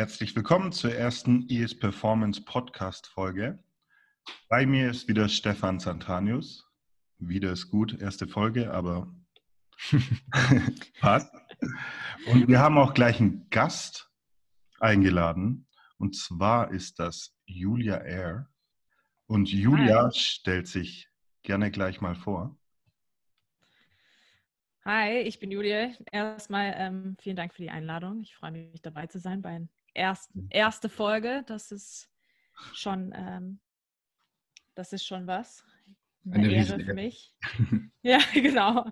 Herzlich willkommen zur ersten ES Performance Podcast Folge. Bei mir ist wieder Stefan Santanius. Wieder ist gut, erste Folge, aber passt. Und wir haben auch gleich einen Gast eingeladen. Und zwar ist das Julia Air. Und Julia Hi. stellt sich gerne gleich mal vor. Hi, ich bin Julia. Erstmal ähm, vielen Dank für die Einladung. Ich freue mich, dabei zu sein bei der ersten, erste Folge. Das ist schon, ähm, das ist schon was. Eine, Eine Ehre für mich. ja, genau.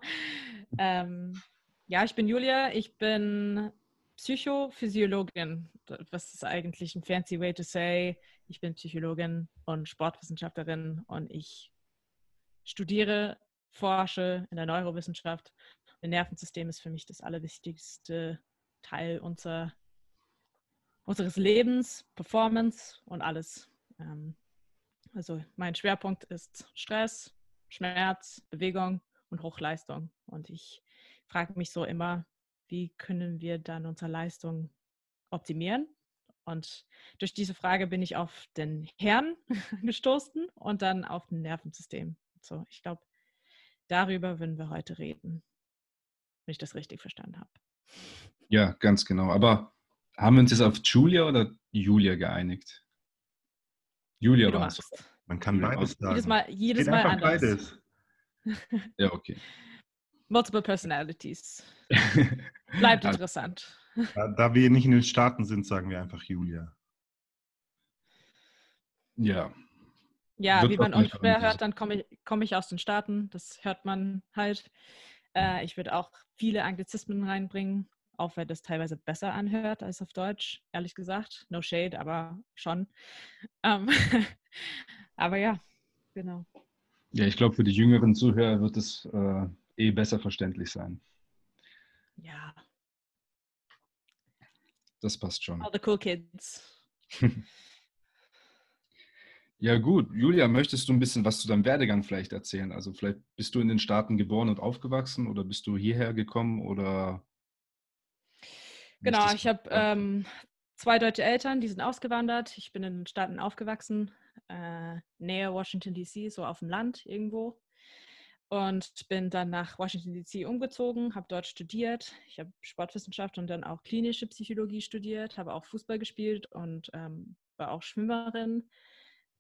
Ähm, ja, ich bin Julia. Ich bin Psychophysiologin. Was ist eigentlich ein fancy way to say? Ich bin Psychologin und Sportwissenschaftlerin und ich studiere, forsche in der Neurowissenschaft. Das Nervensystem ist für mich das allerwichtigste Teil unser, unseres Lebens, Performance und alles. Ähm, also mein Schwerpunkt ist Stress, Schmerz, Bewegung und Hochleistung. Und ich frage mich so immer, wie können wir dann unsere Leistung optimieren? Und durch diese Frage bin ich auf den Hirn gestoßen und dann auf das Nervensystem. So, ich glaube, darüber würden wir heute reden, wenn ich das richtig verstanden habe. Ja, ganz genau. Aber haben wir uns jetzt auf Julia oder Julia geeinigt? Julia war es. Man kann Julia beides sagen. Jedes Mal, jedes Mal anders. Beides. ja, okay. Multiple Personalities. Bleibt interessant. Da, da, wir nicht in den Staaten sind, sagen wir einfach Julia. Ja. Ja, Wird wie man ungefähr hört, dann komme ich, komm ich aus den Staaten. Das hört man halt. Äh, ich würde auch viele Anglizismen reinbringen, auch wenn das teilweise besser anhört als auf Deutsch, ehrlich gesagt. No shade, aber schon. Ähm, aber ja, genau. Ja, ich glaube, für die jüngeren Zuhörer wird es äh, eh besser verständlich sein. Ja. Das passt schon. All the cool kids. ja, gut. Julia, möchtest du ein bisschen was zu deinem Werdegang vielleicht erzählen? Also, vielleicht bist du in den Staaten geboren und aufgewachsen oder bist du hierher gekommen oder. Genau, ich habe ähm, zwei deutsche Eltern, die sind ausgewandert. Ich bin in den Staaten aufgewachsen, äh, näher Washington DC, so auf dem Land irgendwo und bin dann nach Washington DC umgezogen, habe dort studiert. Ich habe Sportwissenschaft und dann auch klinische Psychologie studiert, habe auch Fußball gespielt und ähm, war auch Schwimmerin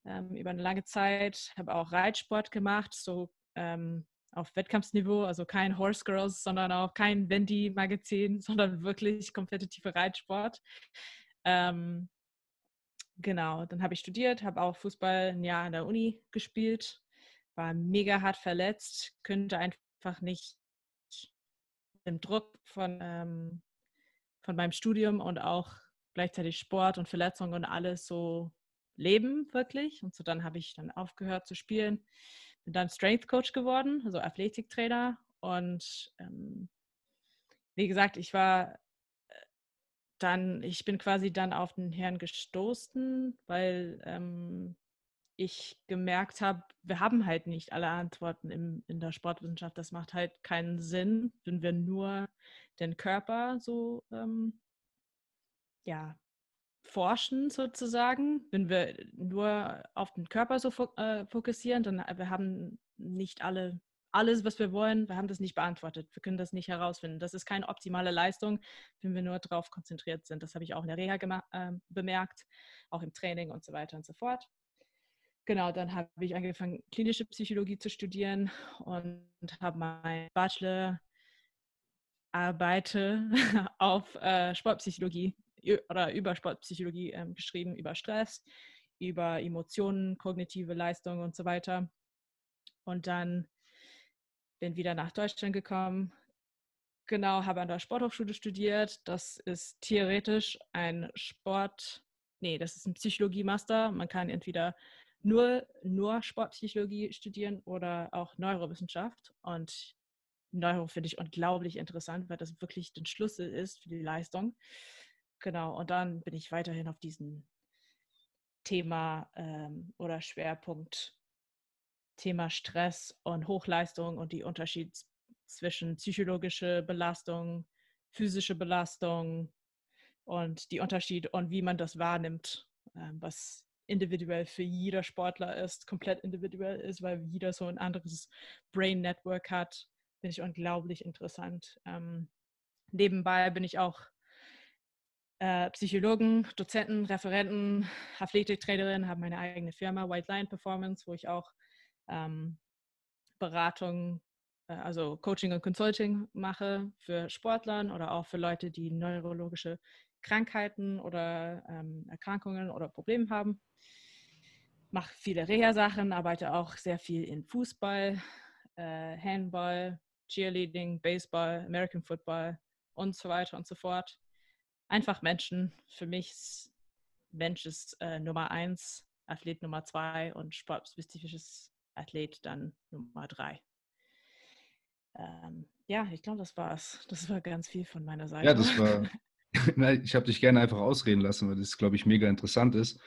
ähm, über eine lange Zeit, habe auch Reitsport gemacht, so ähm, auf Wettkampfsniveau, also kein Horse Girls, sondern auch kein Wendy-Magazin, sondern wirklich kompetitive Reitsport. Ähm, genau, dann habe ich studiert, habe auch Fußball ein Jahr an der Uni gespielt war mega hart verletzt, könnte einfach nicht dem Druck von, ähm, von meinem Studium und auch gleichzeitig Sport und Verletzungen und alles so leben, wirklich. Und so dann habe ich dann aufgehört zu spielen, bin dann Strength Coach geworden, also Athletiktrainer. Und ähm, wie gesagt, ich war äh, dann, ich bin quasi dann auf den Herrn gestoßen, weil ähm, ich gemerkt habe, wir haben halt nicht alle Antworten im, in der Sportwissenschaft. Das macht halt keinen Sinn, wenn wir nur den Körper so ähm, ja, forschen sozusagen. Wenn wir nur auf den Körper so äh, fokussieren, dann äh, wir haben nicht alle alles, was wir wollen, wir haben das nicht beantwortet. Wir können das nicht herausfinden. Das ist keine optimale Leistung, wenn wir nur darauf konzentriert sind. Das habe ich auch in der Reha äh, bemerkt, auch im Training und so weiter und so fort. Genau, dann habe ich angefangen, klinische Psychologie zu studieren und habe mein Bachelor Arbeite auf äh, Sportpsychologie oder über Sportpsychologie ähm, geschrieben, über Stress, über Emotionen, kognitive Leistung und so weiter. Und dann bin wieder nach Deutschland gekommen. Genau, habe an der Sporthochschule studiert. Das ist theoretisch ein Sport, nee, das ist ein Psychologie-Master. Man kann entweder nur, nur Sportpsychologie studieren oder auch Neurowissenschaft. Und Neuro finde ich unglaublich interessant, weil das wirklich der Schlüssel ist für die Leistung. Genau, und dann bin ich weiterhin auf diesem Thema ähm, oder Schwerpunkt Thema Stress und Hochleistung und die Unterschied zwischen psychologische Belastung, physische Belastung und die Unterschiede und wie man das wahrnimmt, ähm, was individuell für jeder Sportler ist, komplett individuell ist, weil jeder so ein anderes Brain Network hat, finde ich unglaublich interessant. Ähm, nebenbei bin ich auch äh, Psychologen, Dozenten, Referenten, Athletiktrainerin, habe meine eigene Firma White Line Performance, wo ich auch ähm, Beratung, äh, also Coaching und Consulting mache für Sportlern oder auch für Leute, die neurologische Krankheiten oder ähm, Erkrankungen oder Probleme haben. Mache viele Reha-Sachen, arbeite auch sehr viel in Fußball, äh, Handball, Cheerleading, Baseball, American Football und so weiter und so fort. Einfach Menschen. Für mich ist Mensch ist äh, Nummer eins, Athlet Nummer zwei und sportspezifisches Athlet dann Nummer drei. Ähm, ja, ich glaube, das war's. Das war ganz viel von meiner Seite. Ja, das war, ich habe dich gerne einfach ausreden lassen, weil das, glaube ich, mega interessant ist.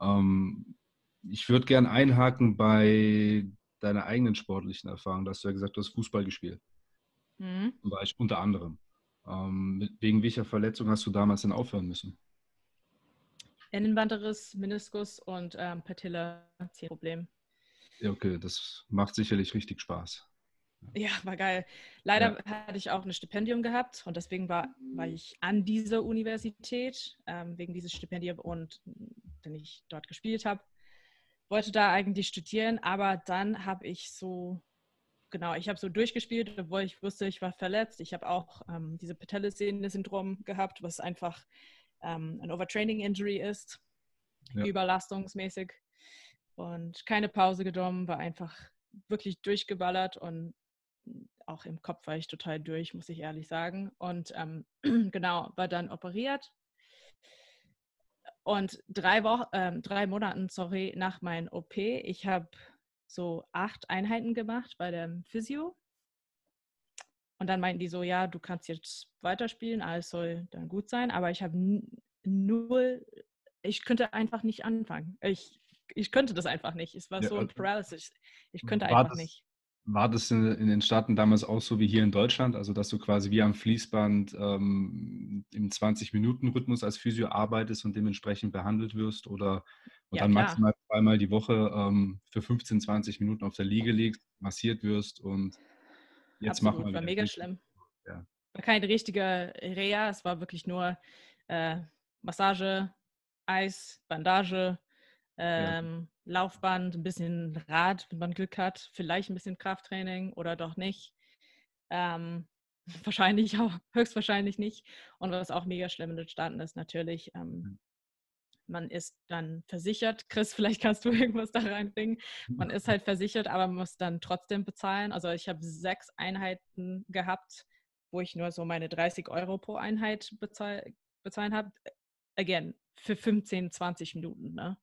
Ähm, ich würde gerne einhaken bei deiner eigenen sportlichen Erfahrung. Da hast du ja gesagt, du hast Fußball gespielt. Mhm. War ich unter anderem. Ähm, wegen welcher Verletzung hast du damals denn aufhören müssen? Innenbandriss, Meniskus und ähm, Patella-Problem. Ja, okay, das macht sicherlich richtig Spaß. Ja, war geil. Leider ja. hatte ich auch ein Stipendium gehabt und deswegen war, war ich an dieser Universität, ähm, wegen dieses Stipendiums und wenn ich dort gespielt habe. Wollte da eigentlich studieren, aber dann habe ich so, genau, ich habe so durchgespielt, obwohl ich wusste, ich war verletzt. Ich habe auch ähm, diese Patellasehne-Syndrom gehabt, was einfach ähm, ein Overtraining-Injury ist, ja. überlastungsmäßig. Und keine Pause genommen, war einfach wirklich durchgeballert und auch im Kopf war ich total durch, muss ich ehrlich sagen. Und ähm, genau, war dann operiert. Und drei, Wochen, äh, drei Monaten, sorry, nach meinem OP, ich habe so acht Einheiten gemacht bei dem Physio. Und dann meinten die so, ja, du kannst jetzt weiterspielen, alles soll dann gut sein. Aber ich habe null, ich könnte einfach nicht anfangen. Ich, ich könnte das einfach nicht. Es war ja, so ein Paralysis. Ich könnte einfach das, nicht. War das in, in, den Staaten damals auch so wie hier in Deutschland? Also, dass du quasi wie am Fließband ähm, im 20-Minuten-Rhythmus als Physio arbeitest und dementsprechend behandelt wirst oder und ja, dann maximal zweimal die Woche ähm, für 15, 20 Minuten auf der Liege liegst, massiert wirst und jetzt Absolut, machen wir war mega richtig. schlimm. Ja. War keine richtige Reha, es war wirklich nur äh, Massage, Eis, Bandage, ähm, ja. Laufband, ein bisschen Rad, wenn man Glück hat, vielleicht ein bisschen Krafttraining oder doch nicht. Ähm, wahrscheinlich auch, höchstwahrscheinlich nicht. Und was auch mega schlimm in den Staaten ist, natürlich, ähm, man ist dann versichert. Chris, vielleicht kannst du irgendwas da reinbringen. Man ist halt versichert, aber man muss dann trotzdem bezahlen. Also ich habe sechs Einheiten gehabt, wo ich nur so meine 30 Euro pro Einheit bezahl bezahlen habe. Again, für 15, 20 Minuten. Ne?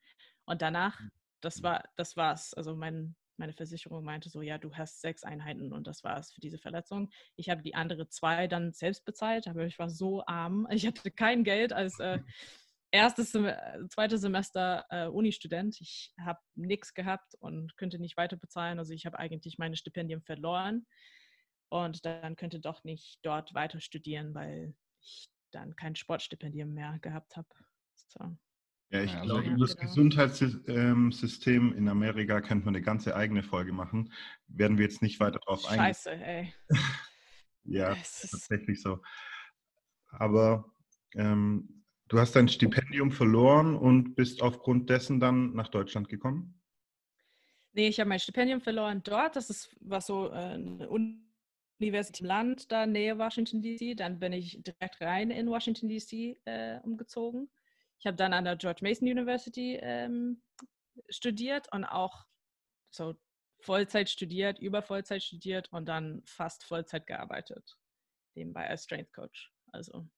Und danach, hm. das hm. war, das war's. Also mein, meine Versicherung meinte so, ja, du hast sechs Einheiten und das war's für diese Verletzung. Ich habe die andere zwei dann selbst bezahlt, aber ich war so arm. Ich hatte kein Geld als äh, erstes, Sem zweites Semester äh, Uni-Student. Ich habe nichts gehabt und könnte nicht weiter bezahlen. Also ich habe eigentlich meine Stipendien verloren und dann könnte doch nicht dort weiter studieren, weil ich dann kein Sportstipendium mehr gehabt habe. So. Ja, ich ja, glaube, über das genau. Gesundheitssystem in Amerika könnte man eine ganze eigene Folge machen. Werden wir jetzt nicht weiter drauf eingehen. Scheiße, ey. ja, tatsächlich so. Aber ähm, du hast dein Stipendium verloren und bist aufgrund dessen dann nach Deutschland gekommen? Nee, ich habe mein Stipendium verloren dort. Das ist, war so äh, eine Universität im Land, da Nähe Washington DC. Dann bin ich direkt rein in Washington DC äh, umgezogen ich habe dann an der George Mason University ähm, studiert und auch so Vollzeit studiert, über Vollzeit studiert und dann fast Vollzeit gearbeitet. Nebenbei als Strength Coach. Also.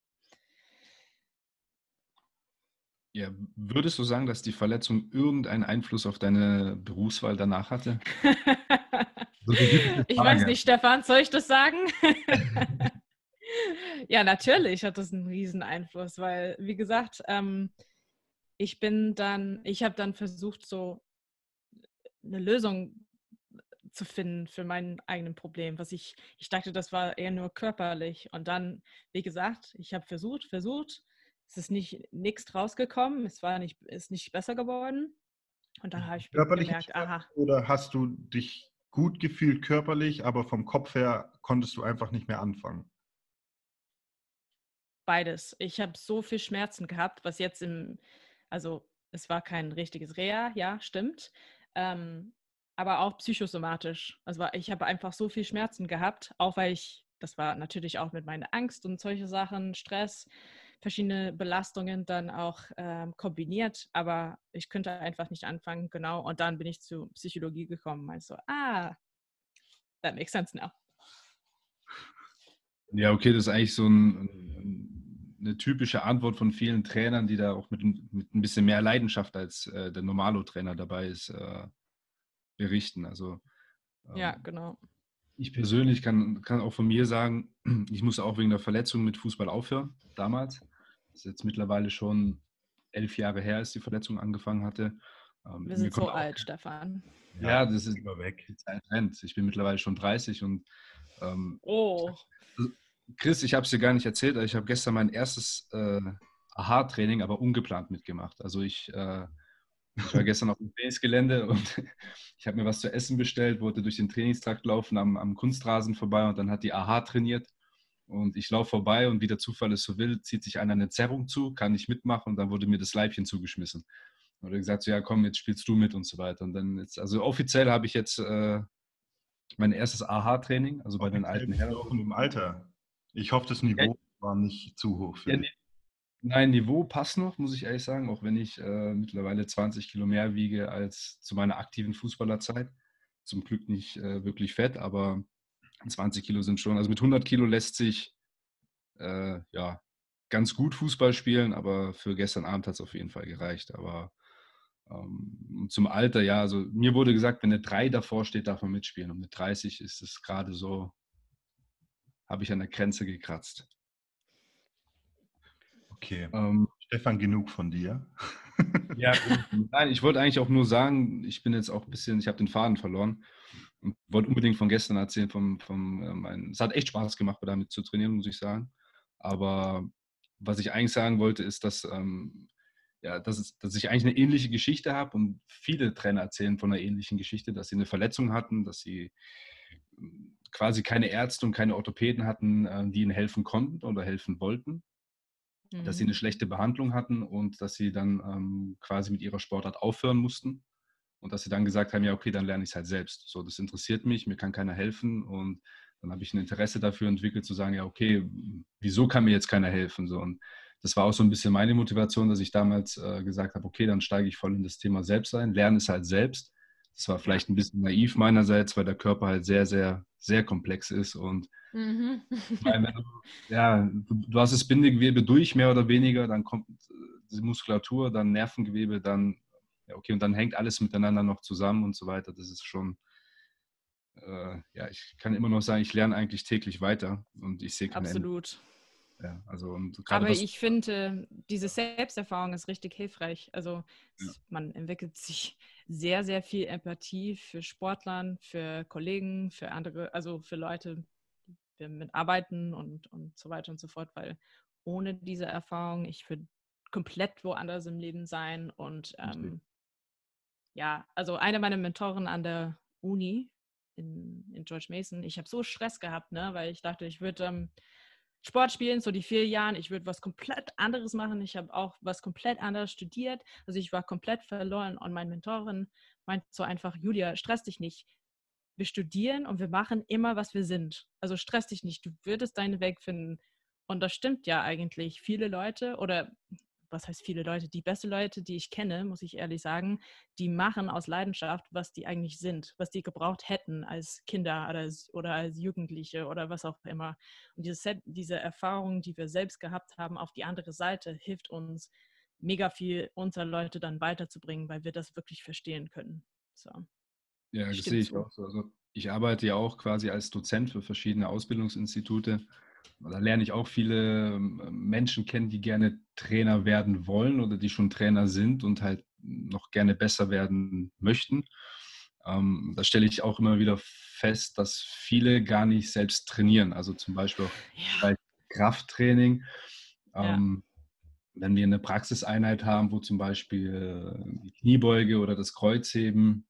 Ja, würdest du sagen, dass die Verletzung irgendeinen Einfluss auf deine Berufswahl danach hatte? ich weiß nicht, Stefan, soll ich das sagen? ja, natürlich hat das einen riesen Einfluss, weil, wie gesagt, ähm, ich bin dann, ich habe dann versucht, so eine Lösung zu finden für mein eigenes Problem, was ich, ich dachte, das war eher nur körperlich. Und dann, wie gesagt, ich habe versucht, versucht, es ist nicht nichts rausgekommen, es war nicht, ist nicht besser geworden. Und dann habe ich körperlich gemerkt, aha. Oder hast du dich gut gefühlt körperlich, aber vom Kopf her konntest du einfach nicht mehr anfangen? Beides. Ich habe so viel Schmerzen gehabt, was jetzt im, also es war kein richtiges Reha, ja, stimmt. Ähm, aber auch psychosomatisch. Also ich habe einfach so viel Schmerzen gehabt, auch weil ich, das war natürlich auch mit meiner Angst und solche Sachen, Stress, verschiedene Belastungen dann auch ähm, kombiniert, aber ich könnte einfach nicht anfangen, genau. Und dann bin ich zu Psychologie gekommen, also ah, that makes sense now. Ja, okay, das ist eigentlich so ein, eine typische Antwort von vielen Trainern, die da auch mit, mit ein bisschen mehr Leidenschaft als äh, der Normalo-Trainer dabei ist, äh, berichten. Also ähm, ja, genau. Ich persönlich kann, kann auch von mir sagen, ich musste auch wegen der Verletzung mit Fußball aufhören, damals. Das ist jetzt mittlerweile schon elf Jahre her, als die Verletzung angefangen hatte. Ähm, Wir sind so alt, Stefan. Ja, ja, das ist immer weg. Die Zeit rennt. Ich bin mittlerweile schon 30 und ähm, oh. Chris, ich habe es dir gar nicht erzählt, aber ich habe gestern mein erstes äh, Aha-Training, aber ungeplant mitgemacht. Also ich, äh, ich war gestern auf dem Trainingsgelände und ich habe mir was zu essen bestellt, wollte durch den Trainingstrakt laufen, am, am Kunstrasen vorbei und dann hat die Aha trainiert und ich laufe vorbei und wie der Zufall es so will, zieht sich einer eine Zerrung zu, kann ich mitmachen und dann wurde mir das Leibchen zugeschmissen. Und er gesagt, so, ja komm, jetzt spielst du mit und so weiter. Und dann jetzt, also offiziell habe ich jetzt äh, mein erstes AHA-Training, also bei den alten Herren. Auch im Alter. Ich hoffe, das Niveau ja, war nicht zu hoch für ja, dich. Nein, Niveau passt noch, muss ich ehrlich sagen, auch wenn ich äh, mittlerweile 20 Kilo mehr wiege als zu meiner aktiven Fußballerzeit. Zum Glück nicht äh, wirklich fett, aber 20 Kilo sind schon, also mit 100 Kilo lässt sich äh, ja ganz gut Fußball spielen, aber für gestern Abend hat es auf jeden Fall gereicht. Aber ähm, zum Alter, ja, also mir wurde gesagt, wenn eine 3 davor steht, darf man mitspielen. Und mit 30 ist es gerade so, habe ich an der Grenze gekratzt. Okay. Ähm, Stefan, genug von dir. ja, nein, ich wollte eigentlich auch nur sagen, ich bin jetzt auch ein bisschen, ich habe den Faden verloren und wollte unbedingt von gestern erzählen. Vom, vom, äh, mein, es hat echt Spaß gemacht, damit zu trainieren, muss ich sagen. Aber was ich eigentlich sagen wollte, ist, dass, ähm, ja, dass, es, dass ich eigentlich eine ähnliche Geschichte habe und viele Trainer erzählen von einer ähnlichen Geschichte, dass sie eine Verletzung hatten, dass sie ähm, quasi keine Ärzte und keine Orthopäden hatten, äh, die ihnen helfen konnten oder helfen wollten. Dass sie eine mhm. schlechte Behandlung hatten und dass sie dann ähm, quasi mit ihrer Sportart aufhören mussten und dass sie dann gesagt haben, ja, okay, dann lerne ich es halt selbst. So, das interessiert mich, mir kann keiner helfen und dann habe ich ein Interesse dafür entwickelt, zu sagen, ja, okay, wieso kann mir jetzt keiner helfen? So, und das war auch so ein bisschen meine Motivation, dass ich damals äh, gesagt habe, okay, dann steige ich voll in das Thema selbst ein, lerne es halt selbst. Das war vielleicht ein bisschen naiv meinerseits, weil der Körper halt sehr, sehr, sehr komplex ist und mhm. meine, ja, du, du, hast das Bindegewebe durch, mehr oder weniger, dann kommt äh, die Muskulatur, dann Nervengewebe, dann ja, okay, und dann hängt alles miteinander noch zusammen und so weiter. Das ist schon, äh, ja, ich kann immer noch sagen, ich lerne eigentlich täglich weiter und ich sehe keine Absolut. Ende. Ja, also und Aber ich finde, diese Selbsterfahrung ist richtig hilfreich. Also ja. man entwickelt sich sehr, sehr viel Empathie für Sportlern, für Kollegen, für andere, also für Leute, die mitarbeiten und, und so weiter und so fort, weil ohne diese Erfahrung, ich würde komplett woanders im Leben sein und ähm, ja, also eine meiner Mentoren an der Uni in, in George Mason, ich habe so Stress gehabt, ne, weil ich dachte, ich würde ähm, Sport spielen, so die vier Jahren, ich würde was komplett anderes machen. Ich habe auch was komplett anderes studiert. Also ich war komplett verloren und meine Mentorin meint so einfach, Julia, stress dich nicht. Wir studieren und wir machen immer, was wir sind. Also stress dich nicht, du würdest deinen Weg finden. Und das stimmt ja eigentlich. Viele Leute oder was heißt viele Leute, die beste Leute, die ich kenne, muss ich ehrlich sagen, die machen aus Leidenschaft, was die eigentlich sind, was die gebraucht hätten als Kinder oder als, oder als Jugendliche oder was auch immer. Und diese, diese Erfahrung, die wir selbst gehabt haben, auf die andere Seite, hilft uns mega viel, unsere Leute dann weiterzubringen, weil wir das wirklich verstehen können. So. Ja, das sehe ich so. auch so. Also ich arbeite ja auch quasi als Dozent für verschiedene Ausbildungsinstitute da lerne ich auch viele ähm, Menschen kennen, die gerne Trainer werden wollen oder die schon Trainer sind und halt noch gerne besser werden möchten. Ähm, da stelle ich auch immer wieder fest, dass viele gar nicht selbst trainieren. Also zum Beispiel auch ja. bei Krafttraining. Ähm, wenn wir eine Praxiseinheit haben, wo zum Beispiel die Kniebeuge oder das Kreuzheben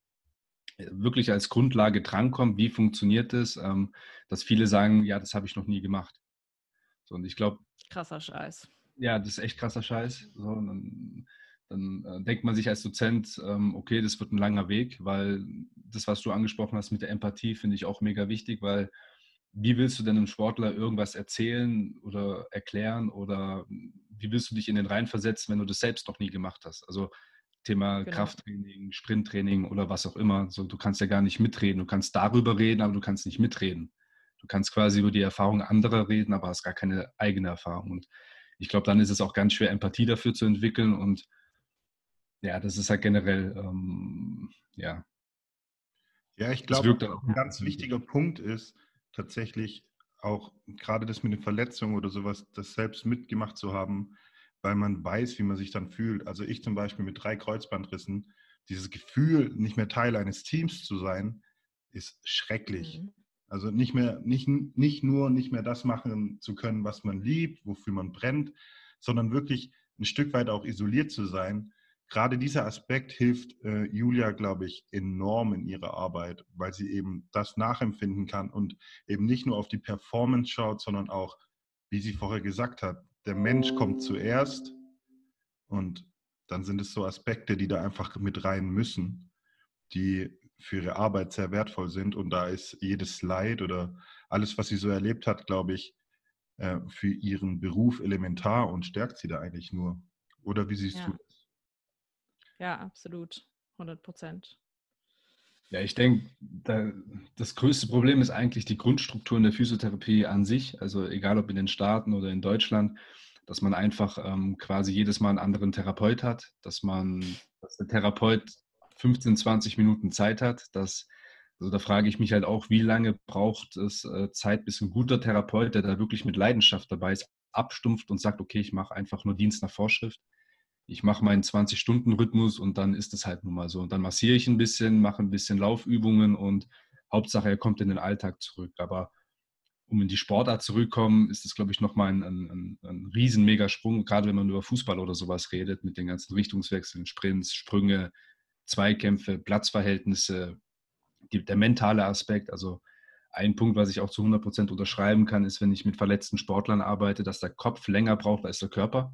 wirklich als Grundlage drankommt, wie funktioniert das, ähm, dass viele sagen, ja, das habe ich noch nie gemacht. Und ich glaube. Krasser Scheiß. Ja, das ist echt krasser Scheiß. So, dann, dann äh, denkt man sich als Dozent, ähm, okay, das wird ein langer Weg, weil das, was du angesprochen hast mit der Empathie, finde ich auch mega wichtig, weil wie willst du denn einem Sportler irgendwas erzählen oder erklären oder wie willst du dich in den Reihen versetzen, wenn du das selbst noch nie gemacht hast? Also Thema genau. Krafttraining, Sprinttraining oder was auch immer. So, du kannst ja gar nicht mitreden. Du kannst darüber reden, aber du kannst nicht mitreden. Du kannst quasi über die Erfahrung anderer reden, aber hast gar keine eigene Erfahrung. Und ich glaube, dann ist es auch ganz schwer, Empathie dafür zu entwickeln. Und ja, das ist halt generell, ähm, ja. Ja, ich glaube, ein ganz wichtiger Punkt ist tatsächlich auch gerade das mit den Verletzungen oder sowas, das selbst mitgemacht zu haben, weil man weiß, wie man sich dann fühlt. Also ich zum Beispiel mit drei Kreuzbandrissen, dieses Gefühl, nicht mehr Teil eines Teams zu sein, ist schrecklich. Mhm. Also nicht mehr, nicht, nicht nur nicht mehr das machen zu können, was man liebt, wofür man brennt, sondern wirklich ein Stück weit auch isoliert zu sein. Gerade dieser Aspekt hilft äh, Julia, glaube ich, enorm in ihrer Arbeit, weil sie eben das nachempfinden kann und eben nicht nur auf die Performance schaut, sondern auch, wie sie vorher gesagt hat, der Mensch kommt zuerst und dann sind es so Aspekte, die da einfach mit rein müssen, die für ihre Arbeit sehr wertvoll sind. Und da ist jedes Leid oder alles, was sie so erlebt hat, glaube ich, äh, für ihren Beruf elementar und stärkt sie da eigentlich nur. Oder wie siehst ja. du das? Ja, absolut. 100 Prozent. Ja, ich denke, da, das größte Problem ist eigentlich die Grundstruktur in der Physiotherapie an sich. Also egal ob in den Staaten oder in Deutschland, dass man einfach ähm, quasi jedes Mal einen anderen Therapeut hat, dass man, dass der Therapeut 15, 20 Minuten Zeit hat. Dass, also da frage ich mich halt auch, wie lange braucht es äh, Zeit, bis ein guter Therapeut, der da wirklich mit Leidenschaft dabei ist, abstumpft und sagt, okay, ich mache einfach nur Dienst nach Vorschrift ich mache meinen 20-Stunden-Rhythmus und dann ist es halt nun mal so. Und dann massiere ich ein bisschen, mache ein bisschen Laufübungen und Hauptsache, er kommt in den Alltag zurück. Aber um in die Sportart zurückzukommen, ist das, glaube ich, nochmal ein, ein, ein riesen Megasprung, gerade wenn man über Fußball oder sowas redet, mit den ganzen Richtungswechseln, Sprints, Sprünge, Zweikämpfe, Platzverhältnisse, die, der mentale Aspekt. Also ein Punkt, was ich auch zu 100 Prozent unterschreiben kann, ist, wenn ich mit verletzten Sportlern arbeite, dass der Kopf länger braucht als der Körper.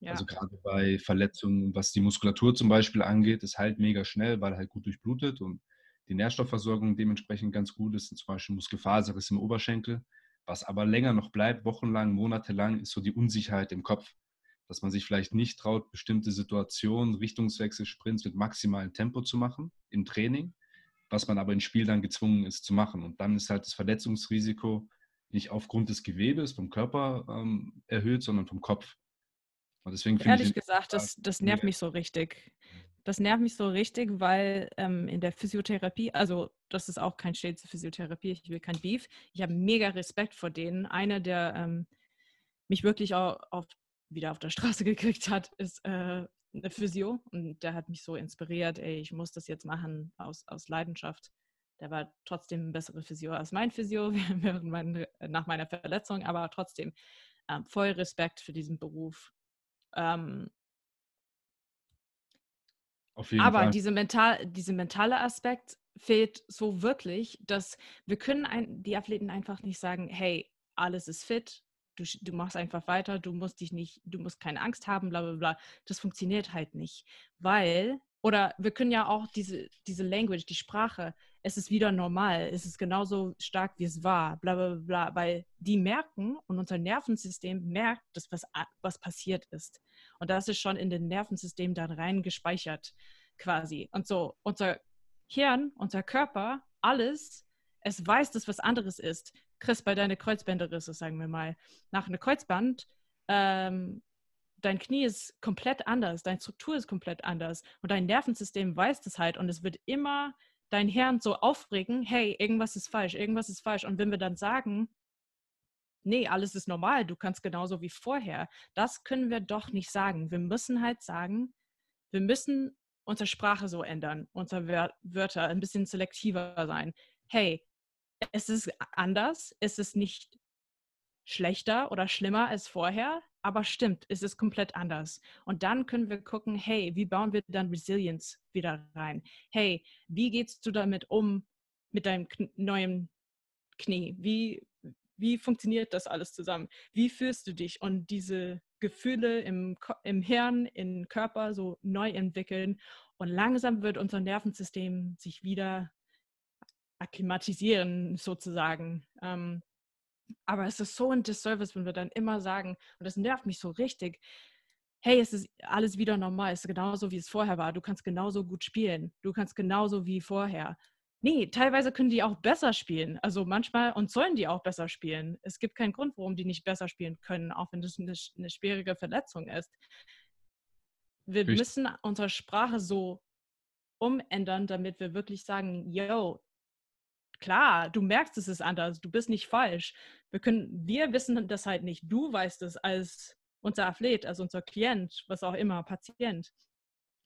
Ja. Also gerade bei Verletzungen, was die Muskulatur zum Beispiel angeht, ist halt mega schnell, weil halt gut durchblutet und die Nährstoffversorgung dementsprechend ganz gut ist. Zum Beispiel Muskelfaserriss im Oberschenkel. Was aber länger noch bleibt, wochenlang, monatelang, ist so die Unsicherheit im Kopf. Dass man sich vielleicht nicht traut, bestimmte Situationen, Richtungswechsel, Sprints mit maximalem Tempo zu machen im Training, was man aber im Spiel dann gezwungen ist zu machen. Und dann ist halt das Verletzungsrisiko nicht aufgrund des Gewebes vom Körper ähm, erhöht, sondern vom Kopf. Und deswegen Ehrlich gesagt, das, das nervt mich so richtig. Das nervt mich so richtig, weil ähm, in der Physiotherapie, also das ist auch kein Shade zur Physiotherapie, ich will kein Beef. Ich habe mega Respekt vor denen. Einer, der ähm, mich wirklich auch auf, wieder auf der Straße gekriegt hat, ist äh, eine Physio und der hat mich so inspiriert, ey, ich muss das jetzt machen aus, aus Leidenschaft. Der war trotzdem ein besserer Physio als mein Physio während mein, nach meiner Verletzung, aber trotzdem ähm, voll Respekt für diesen Beruf. Ähm, aber Fall. Diese, mental, diese mentale Aspekt fehlt so wirklich, dass wir können ein, die Athleten einfach nicht sagen, hey, alles ist fit, du, du machst einfach weiter, du musst dich nicht, du musst keine Angst haben, bla bla bla. Das funktioniert halt nicht. Weil, oder wir können ja auch diese, diese Language, die Sprache, es ist wieder normal, es ist genauso stark, wie es war, bla bla bla, weil die merken und unser Nervensystem merkt, dass was, was passiert ist. Und das ist schon in den Nervensystem dann rein gespeichert, quasi. Und so, unser Hirn, unser Körper, alles, es weiß, dass was anderes ist. Chris, bei deiner Kreuzbänderrisse, sagen wir mal, nach einem Kreuzband, ähm, dein Knie ist komplett anders, deine Struktur ist komplett anders und dein Nervensystem weiß das halt und es wird immer dein Hirn so aufregen, hey, irgendwas ist falsch, irgendwas ist falsch. Und wenn wir dann sagen, nee, alles ist normal, du kannst genauso wie vorher, das können wir doch nicht sagen. Wir müssen halt sagen, wir müssen unsere Sprache so ändern, unsere Wörter ein bisschen selektiver sein. Hey, es ist anders, es ist nicht schlechter oder schlimmer als vorher. aber stimmt, es ist komplett anders. Und dann können wir gucken, hey, wie bauen wir dann Resilience wieder rein? Hey, wie gehst du damit um mit deinem neuen Knie? Wie, wie funktioniert das alles zusammen? Wie fühlst du dich? Und diese Gefühle im, im Hirn, im Körper so neu entwickeln. Und langsam wird unser Nervensystem sich wieder akklimatisieren, sozusagen. Ähm, aber es ist so ein Disservice, wenn wir dann immer sagen, und das nervt mich so richtig, hey, es ist alles wieder normal, es ist genauso, wie es vorher war. Du kannst genauso gut spielen. Du kannst genauso wie vorher. Nee, teilweise können die auch besser spielen. Also manchmal und sollen die auch besser spielen. Es gibt keinen Grund, warum die nicht besser spielen können, auch wenn das eine, eine schwierige Verletzung ist. Wir Richtig. müssen unsere Sprache so umändern, damit wir wirklich sagen, yo, klar, du merkst, es ist anders, du bist nicht falsch. Wir können, wir wissen das halt nicht. Du weißt es als unser Athlet, als unser Klient, was auch immer, Patient.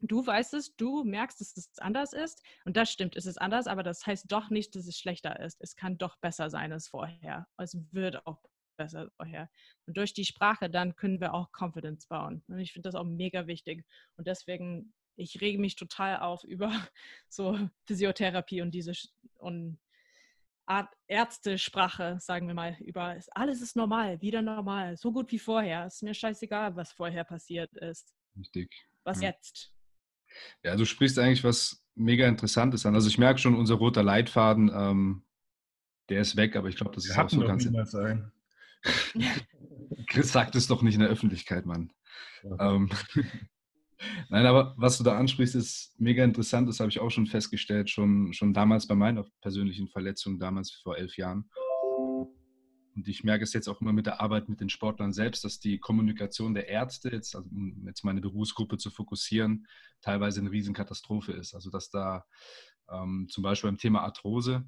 Du weißt es, du merkst, dass es anders ist und das stimmt, es ist anders, aber das heißt doch nicht, dass es schlechter ist. Es kann doch besser sein als vorher. Es wird auch besser als vorher. Und durch die Sprache dann können wir auch Confidence bauen. Und ich finde das auch mega wichtig. Und deswegen, ich rege mich total auf über so Physiotherapie und diese und Art Ärztesprache, sagen wir mal, über alles ist normal, wieder normal, so gut wie vorher. Ist mir scheißegal, was vorher passiert ist. Richtig. Was ja. jetzt? Ja, du sprichst eigentlich was mega Interessantes an. Also ich merke schon, unser roter Leitfaden, ähm, der ist weg, aber ich glaube, das Wir ist auch so ganz. Ein. Chris sagt es doch nicht in der Öffentlichkeit, Mann. Ja. Ähm, Nein, aber was du da ansprichst, ist mega interessant. Das habe ich auch schon festgestellt, schon, schon damals bei meiner persönlichen Verletzung, damals vor elf Jahren. Und ich merke es jetzt auch immer mit der Arbeit mit den Sportlern selbst, dass die Kommunikation der Ärzte, jetzt, also um jetzt meine Berufsgruppe zu fokussieren, teilweise eine Riesenkatastrophe ist. Also dass da ähm, zum Beispiel beim Thema Arthrose,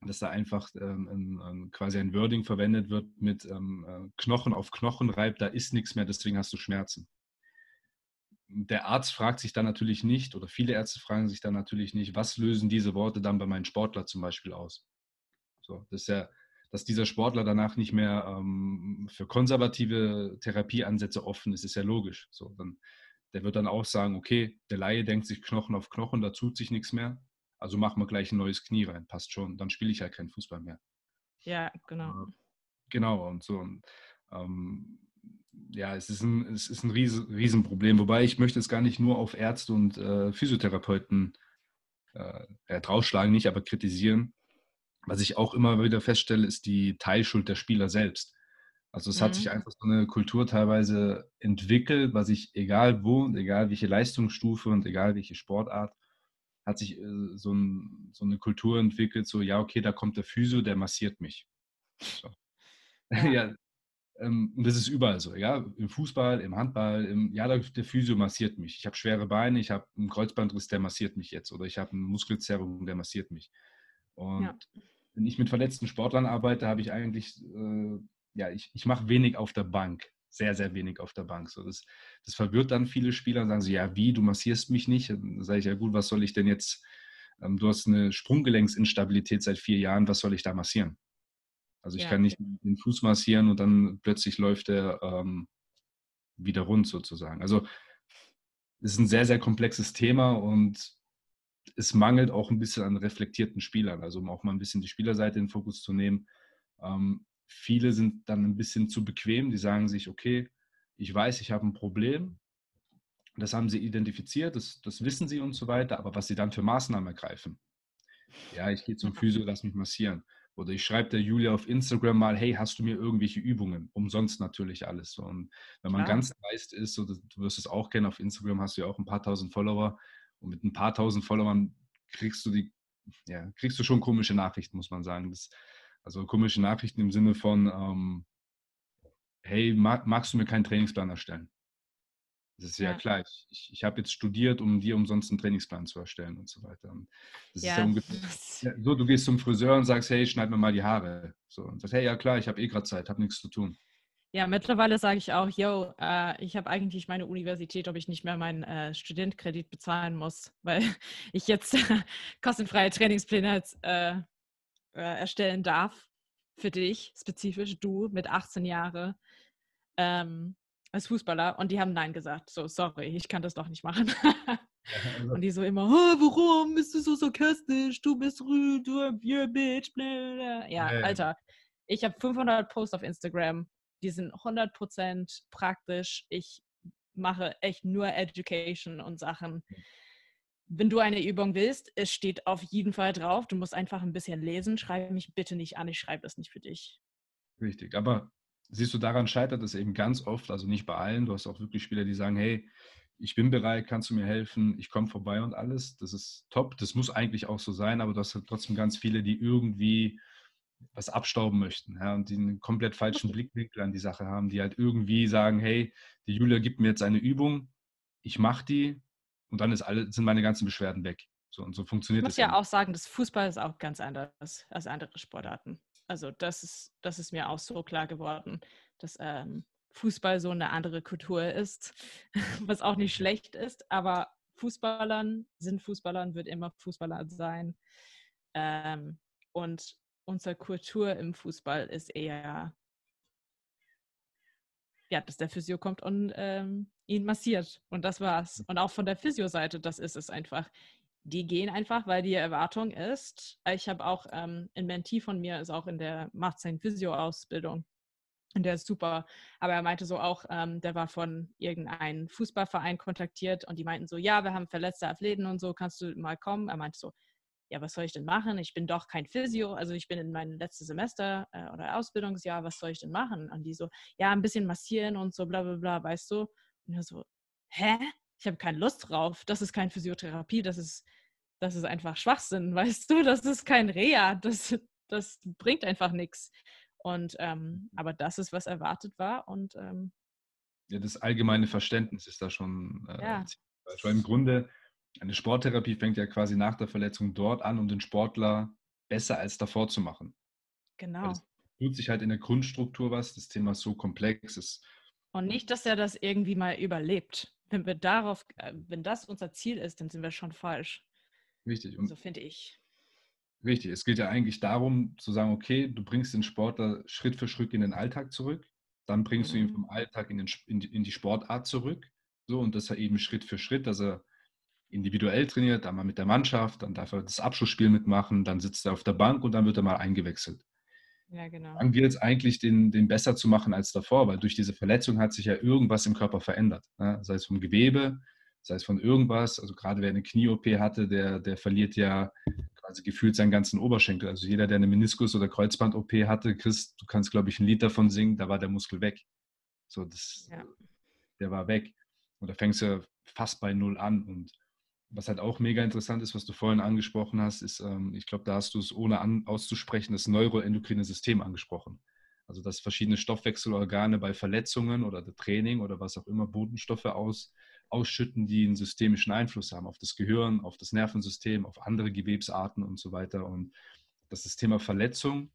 dass da einfach ähm, ein, ein, quasi ein Wording verwendet wird mit ähm, äh, Knochen auf Knochen reibt, da ist nichts mehr, deswegen hast du Schmerzen der Arzt fragt sich dann natürlich nicht, oder viele Ärzte fragen sich dann natürlich nicht, was lösen diese Worte dann bei meinem Sportler zum Beispiel aus? So, das ist ja, dass dieser Sportler danach nicht mehr ähm, für konservative Therapieansätze offen ist, ist ja logisch. So, dann, der wird dann auch sagen, okay, der Laie denkt sich Knochen auf Knochen, da tut sich nichts mehr, also machen wir gleich ein neues Knie rein, passt schon, dann spiele ich halt keinen Fußball mehr. Ja, genau. Genau, und so. Ähm, ja, es ist ein, es ist ein Riesen, Riesenproblem. Wobei ich möchte es gar nicht nur auf Ärzte und äh, Physiotherapeuten äh, draufschlagen, nicht, aber kritisieren. Was ich auch immer wieder feststelle, ist die Teilschuld der Spieler selbst. Also es mhm. hat sich einfach so eine Kultur teilweise entwickelt, was ich, egal wo und egal welche Leistungsstufe und egal welche Sportart, hat sich äh, so, ein, so, eine Kultur entwickelt, so, ja, okay, da kommt der Physio, der massiert mich. So. Ja. ja. Ähm, und das ist überall so, ja, im Fußball, im Handball, im, ja, der Physio massiert mich. Ich habe schwere Beine, ich habe einen Kreuzbandriss, der massiert mich jetzt. Oder ich habe eine Muskelzerrung, der massiert mich. Und ja. wenn ich mit verletzten Sportlern arbeite, habe ich eigentlich, äh, ja, ich, ich mache wenig auf der Bank. Sehr, sehr wenig auf der Bank. So, das, das verwirrt dann viele Spieler und sagen sie, ja, wie, du massierst mich nicht? Dann sage ich, ja gut, was soll ich denn jetzt? Ähm, du hast eine Sprunggelenksinstabilität seit vier Jahren, was soll ich da massieren? Also ich ja. kann nicht den Fuß massieren und dann plötzlich läuft er ähm, wieder rund sozusagen. Also es ist ein sehr, sehr komplexes Thema und es mangelt auch ein bisschen an reflektierten Spielern. Also um auch mal ein bisschen die Spielerseite in den Fokus zu nehmen. Ähm, viele sind dann ein bisschen zu bequem. Die sagen sich, okay, ich weiß, ich habe ein Problem. Das haben sie identifiziert, das, das wissen sie und so weiter. Aber was sie dann für Maßnahmen ergreifen. Ja, ich gehe zum Physio, lass mich massieren. Oder ich schreibe der Julia auf Instagram mal, hey, hast du mir irgendwelche Übungen? Umsonst natürlich alles. Und wenn man Klar. ganz dreist ist, so, du wirst es auch kennen, auf Instagram hast du ja auch ein paar tausend Follower. Und mit ein paar tausend Followern kriegst du die, ja, kriegst du schon komische Nachrichten, muss man sagen. Das, also komische Nachrichten im Sinne von, ähm, hey, mag, magst du mir keinen Trainingsplan erstellen? Das ist ja, ja klar. Ich, ich, habe jetzt studiert, um dir umsonst einen Trainingsplan zu erstellen und so weiter. Und das ja. ist ja ungefähr so, du gehst zum Friseur und sagst, hey, schneid mir mal die Haare. So, und sagst, hey, ja klar, ich habe eh gerade Zeit, habe nichts zu tun. Ja, mittlerweile sage ich auch, yo, äh, ich habe eigentlich meine Universität, ob ich nicht mehr meinen äh, Studentkredit bezahlen muss, weil ich jetzt kostenfreie Trainingspläne äh, äh, erstellen darf für dich, spezifisch du mit 18 Jahren. Ähm, als Fußballer und die haben Nein gesagt. So, sorry, ich kann das doch nicht machen. und die so immer, oh, warum bist du so sarkastisch? Du bist rude, du you're bitch, bla, Ja, hey. Alter, ich habe 500 Posts auf Instagram, die sind 100% praktisch. Ich mache echt nur Education und Sachen. Wenn du eine Übung willst, es steht auf jeden Fall drauf. Du musst einfach ein bisschen lesen. Schreibe mich bitte nicht an, ich schreibe das nicht für dich. Richtig, aber siehst du, daran scheitert es eben ganz oft, also nicht bei allen. Du hast auch wirklich Spieler, die sagen, hey, ich bin bereit, kannst du mir helfen, ich komme vorbei und alles. Das ist top, das muss eigentlich auch so sein, aber du hast halt trotzdem ganz viele, die irgendwie was abstauben möchten ja, und die einen komplett falschen Blickwinkel an die Sache haben, die halt irgendwie sagen, hey, die Julia gibt mir jetzt eine Übung, ich mache die und dann alle, sind meine ganzen Beschwerden weg. So, und so funktioniert das. Ich muss ja auch sagen, das Fußball ist auch ganz anders als andere Sportarten. Also das ist, das ist mir auch so klar geworden, dass ähm, Fußball so eine andere Kultur ist, was auch nicht schlecht ist, aber Fußballern sind Fußballern, wird immer Fußballer sein. Ähm, und unsere Kultur im Fußball ist eher, ja, dass der Physio kommt und ähm, ihn massiert. Und das war's. Und auch von der Physio-Seite, das ist es einfach die gehen einfach, weil die Erwartung ist, ich habe auch ähm, ein Mentee von mir, ist auch in der, macht seine Physio-Ausbildung. Und der ist super. Aber er meinte so auch, ähm, der war von irgendeinem Fußballverein kontaktiert und die meinten so, ja, wir haben verletzte Athleten und so, kannst du mal kommen? Er meinte so, ja, was soll ich denn machen? Ich bin doch kein Physio, also ich bin in meinem letzten Semester äh, oder Ausbildungsjahr, was soll ich denn machen? Und die so, ja, ein bisschen massieren und so, bla bla bla, weißt du? Und er so, hä? Ich habe keine Lust drauf. Das ist keine Physiotherapie, das ist, das ist einfach Schwachsinn, weißt du? Das ist kein Reha, das, das bringt einfach nichts. Und ähm, aber das ist, was erwartet war. Und ähm, ja, das allgemeine Verständnis ist da schon äh, ja. Weil im Grunde, eine Sporttherapie fängt ja quasi nach der Verletzung dort an, um den Sportler besser als davor zu machen. Genau. Es tut sich halt in der Grundstruktur was, das Thema ist so komplex ist. Und nicht, dass er das irgendwie mal überlebt wenn wir darauf, äh, wenn das unser Ziel ist, dann sind wir schon falsch. Richtig. Und so finde ich. Richtig. Es geht ja eigentlich darum zu sagen, okay, du bringst den Sportler Schritt für Schritt in den Alltag zurück, dann bringst mhm. du ihn mhm. vom Alltag in, den, in, die, in die Sportart zurück. So, und das er eben Schritt für Schritt, dass er individuell trainiert, dann mal mit der Mannschaft, dann darf er das Abschlussspiel mitmachen, dann sitzt er auf der Bank und dann wird er mal eingewechselt. Ja, genau. Fangen wir jetzt eigentlich den, den besser zu machen als davor, weil durch diese Verletzung hat sich ja irgendwas im Körper verändert. Ne? Sei es vom Gewebe, sei es von irgendwas. Also gerade wer eine Knie-OP hatte, der, der verliert ja quasi gefühlt seinen ganzen Oberschenkel. Also jeder, der eine Meniskus- oder Kreuzband-OP hatte, Chris, du kannst, glaube ich, ein Lied davon singen, da war der Muskel weg. So, das, ja. der war weg. Und da fängst du fast bei Null an. Und was halt auch mega interessant ist, was du vorhin angesprochen hast, ist, ähm, ich glaube, da hast du es ohne an, auszusprechen, das neuroendokrine System angesprochen. Also dass verschiedene Stoffwechselorgane bei Verletzungen oder Training oder was auch immer Botenstoffe aus, ausschütten, die einen systemischen Einfluss haben auf das Gehirn, auf das Nervensystem, auf andere Gewebsarten und so weiter. Und dass das Thema Verletzung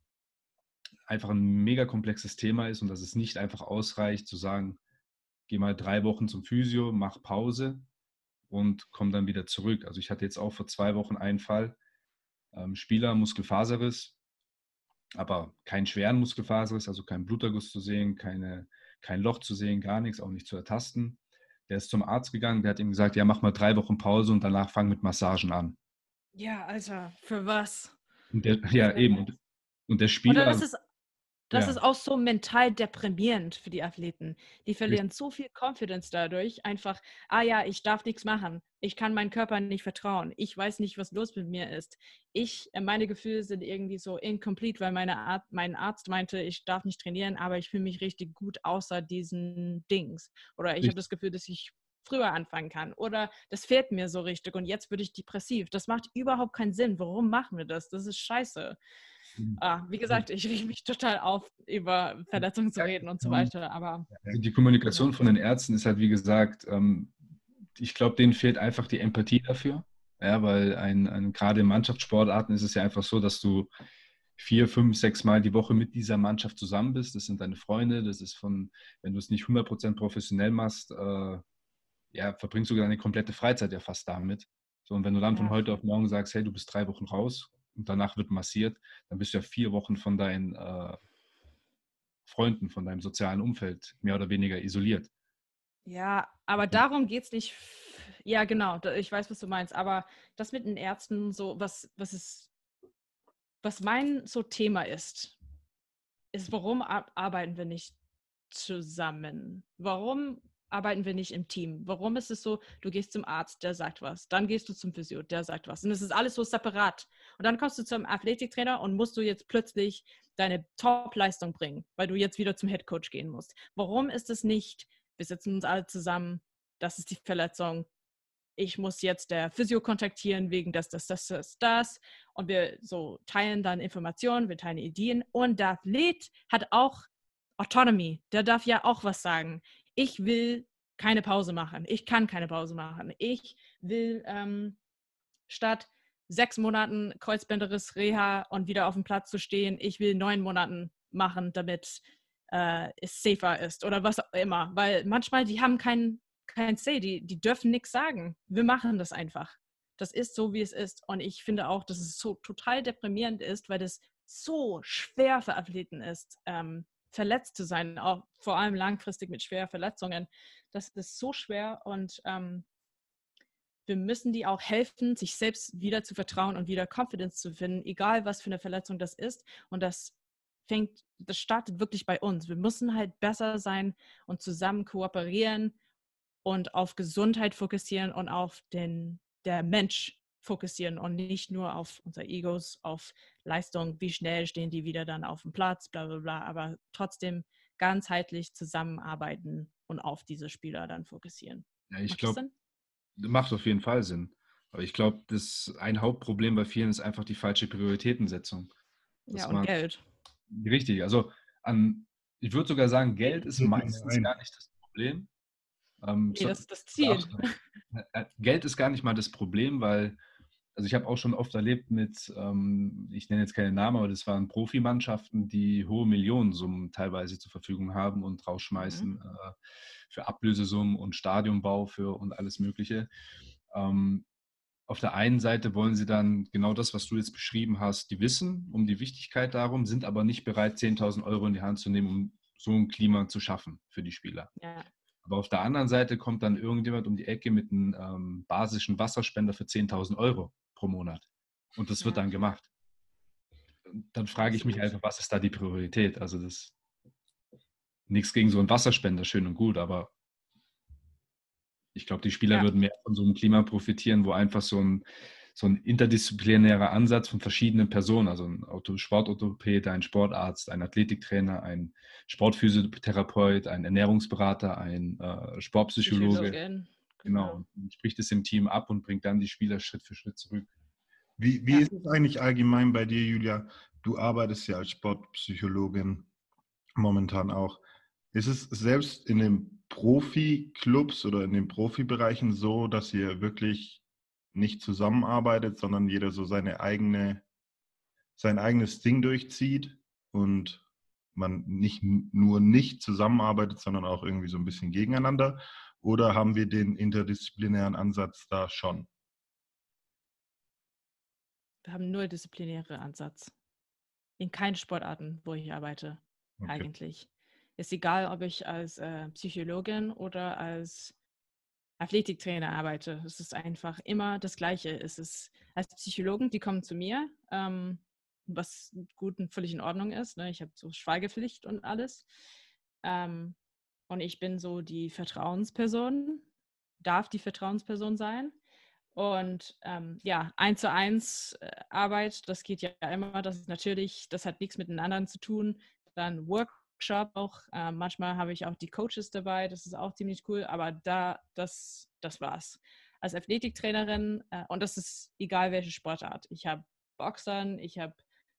einfach ein mega komplexes Thema ist und dass es nicht einfach ausreicht zu sagen, geh mal drei Wochen zum Physio, mach Pause, und komme dann wieder zurück. Also ich hatte jetzt auch vor zwei Wochen einen Fall, ähm, Spieler, Muskelfaserriss, aber keinen schweren Muskelfaserriss, also kein Bluterguss zu sehen, keine, kein Loch zu sehen, gar nichts, auch nicht zu ertasten. Der ist zum Arzt gegangen, der hat ihm gesagt, ja, mach mal drei Wochen Pause und danach fang mit Massagen an. Ja, Alter, für was? Der, ja, eben. Und, und der Spieler. Oder das ist das ja. ist auch so mental deprimierend für die Athleten. Die verlieren Richtig. so viel Confidence dadurch. Einfach, ah ja, ich darf nichts machen. Ich kann meinem Körper nicht vertrauen. Ich weiß nicht, was los mit mir ist. Ich, äh, meine Gefühle sind irgendwie so incomplete, weil meine Art, mein Arzt meinte, ich darf nicht trainieren, aber ich fühle mich richtig gut außer diesen Dings. Oder ich habe das Gefühl, dass ich früher anfangen kann. Oder das fehlt mir so richtig und jetzt würde ich depressiv. Das macht überhaupt keinen Sinn. Warum machen wir das? Das ist scheiße. Mhm. Ah, wie gesagt, ich rieche mich total auf, über Verletzungen zu reden und so weiter. Aber also die Kommunikation von den Ärzten ist halt, wie gesagt, ähm, ich glaube, denen fehlt einfach die Empathie dafür. Ja, weil ein, ein, gerade in Mannschaftssportarten ist es ja einfach so, dass du vier, fünf, sechs Mal die Woche mit dieser Mannschaft zusammen bist. Das sind deine Freunde. Das ist von, wenn du es nicht 100% professionell machst, äh, ja, verbringst du deine komplette Freizeit ja fast damit. So, und wenn du dann von heute auf morgen sagst, hey, du bist drei Wochen raus, und danach wird massiert, dann bist du ja vier Wochen von deinen äh, Freunden, von deinem sozialen Umfeld mehr oder weniger isoliert. Ja, aber darum geht es nicht. Ja, genau, ich weiß, was du meinst. Aber das mit den Ärzten, so was, was ist, was mein so Thema ist, ist, warum arbeiten wir nicht zusammen? Warum arbeiten wir nicht im Team? Warum ist es so, du gehst zum Arzt, der sagt was, dann gehst du zum Physio, der sagt was. Und es ist alles so separat. Und dann kommst du zum Athletiktrainer und musst du jetzt plötzlich deine Top-Leistung bringen, weil du jetzt wieder zum Headcoach gehen musst. Warum ist es nicht, wir sitzen uns alle zusammen, das ist die Verletzung, ich muss jetzt der Physio kontaktieren wegen das, das, das, das, das. Und wir so teilen dann Informationen, wir teilen Ideen. Und der Athlet hat auch Autonomy. Der darf ja auch was sagen. Ich will keine Pause machen. Ich kann keine Pause machen. Ich will ähm, statt sechs Monaten Kreuzbänderriss, Reha und wieder auf dem Platz zu stehen, ich will neun Monaten machen, damit äh, es safer ist oder was auch immer. Weil manchmal, die haben keinen kein Say, die, die dürfen nichts sagen. Wir machen das einfach. Das ist so, wie es ist. Und ich finde auch, dass es so total deprimierend ist, weil das so schwer für Athleten ist, ähm, verletzt zu sein, auch vor allem langfristig mit schweren Verletzungen. Das ist so schwer und ähm, wir müssen die auch helfen, sich selbst wieder zu vertrauen und wieder Confidence zu finden, egal was für eine Verletzung das ist. Und das fängt, das startet wirklich bei uns. Wir müssen halt besser sein und zusammen kooperieren und auf Gesundheit fokussieren und auf den der Mensch fokussieren und nicht nur auf unser Egos, auf Leistung, wie schnell stehen die wieder dann auf dem Platz, bla bla bla, aber trotzdem ganzheitlich zusammenarbeiten und auf diese Spieler dann fokussieren. Ja, ich glaube, macht auf jeden Fall Sinn. Aber ich glaube, das ein Hauptproblem bei vielen ist einfach die falsche Prioritätensetzung. Ja, und man, Geld. Richtig, also an, ich würde sogar sagen, Geld ist meistens gar nicht das Problem, ähm, nee, das ist das Ziel. Äh, Geld ist gar nicht mal das Problem, weil, also ich habe auch schon oft erlebt mit, ähm, ich nenne jetzt keine Namen, aber das waren Profimannschaften, die hohe Millionensummen teilweise zur Verfügung haben und rausschmeißen mhm. äh, für Ablösesummen und Stadionbau für und alles Mögliche. Ähm, auf der einen Seite wollen sie dann genau das, was du jetzt beschrieben hast, die wissen um die Wichtigkeit darum, sind aber nicht bereit, 10.000 Euro in die Hand zu nehmen, um so ein Klima zu schaffen für die Spieler. Ja. Aber auf der anderen Seite kommt dann irgendjemand um die Ecke mit einem ähm, basischen Wasserspender für 10.000 Euro pro Monat. Und das wird dann gemacht. Dann frage ich mich einfach, was ist da die Priorität? Also das nichts gegen so einen Wasserspender, schön und gut, aber ich glaube, die Spieler ja. würden mehr von so einem Klima profitieren, wo einfach so ein so ein interdisziplinärer Ansatz von verschiedenen Personen, also ein Sportorthopäde, ein Sportarzt, ein Athletiktrainer, ein Sportphysiotherapeut, ein Ernährungsberater, ein äh, Sportpsychologe. Genau. Und spricht es im Team ab und bringt dann die Spieler Schritt für Schritt zurück. Wie, wie ja. ist es eigentlich allgemein bei dir, Julia? Du arbeitest ja als Sportpsychologin momentan auch. Ist es selbst in den Profi-Clubs oder in den Profibereichen so, dass ihr wirklich nicht zusammenarbeitet, sondern jeder so seine eigene, sein eigenes Ding durchzieht und man nicht nur nicht zusammenarbeitet, sondern auch irgendwie so ein bisschen gegeneinander? Oder haben wir den interdisziplinären Ansatz da schon? Wir haben nur disziplinäre Ansatz. In keinen Sportarten, wo ich arbeite, okay. eigentlich. Ist egal, ob ich als äh, Psychologin oder als Athletiktrainer arbeite. Es ist einfach immer das Gleiche. Es ist als Psychologen, die kommen zu mir, ähm, was gut und völlig in Ordnung ist. Ne? Ich habe so Schweigepflicht und alles. Ähm, und ich bin so die Vertrauensperson, darf die Vertrauensperson sein. Und ähm, ja, eins zu eins äh, Arbeit, das geht ja immer. Das ist natürlich, das hat nichts mit den anderen zu tun. Dann Work Workshop auch. Äh, manchmal habe ich auch die Coaches dabei, das ist auch ziemlich cool, aber da, das, das war's. Als Athletiktrainerin, äh, und das ist egal welche Sportart. Ich habe Boxern, ich habe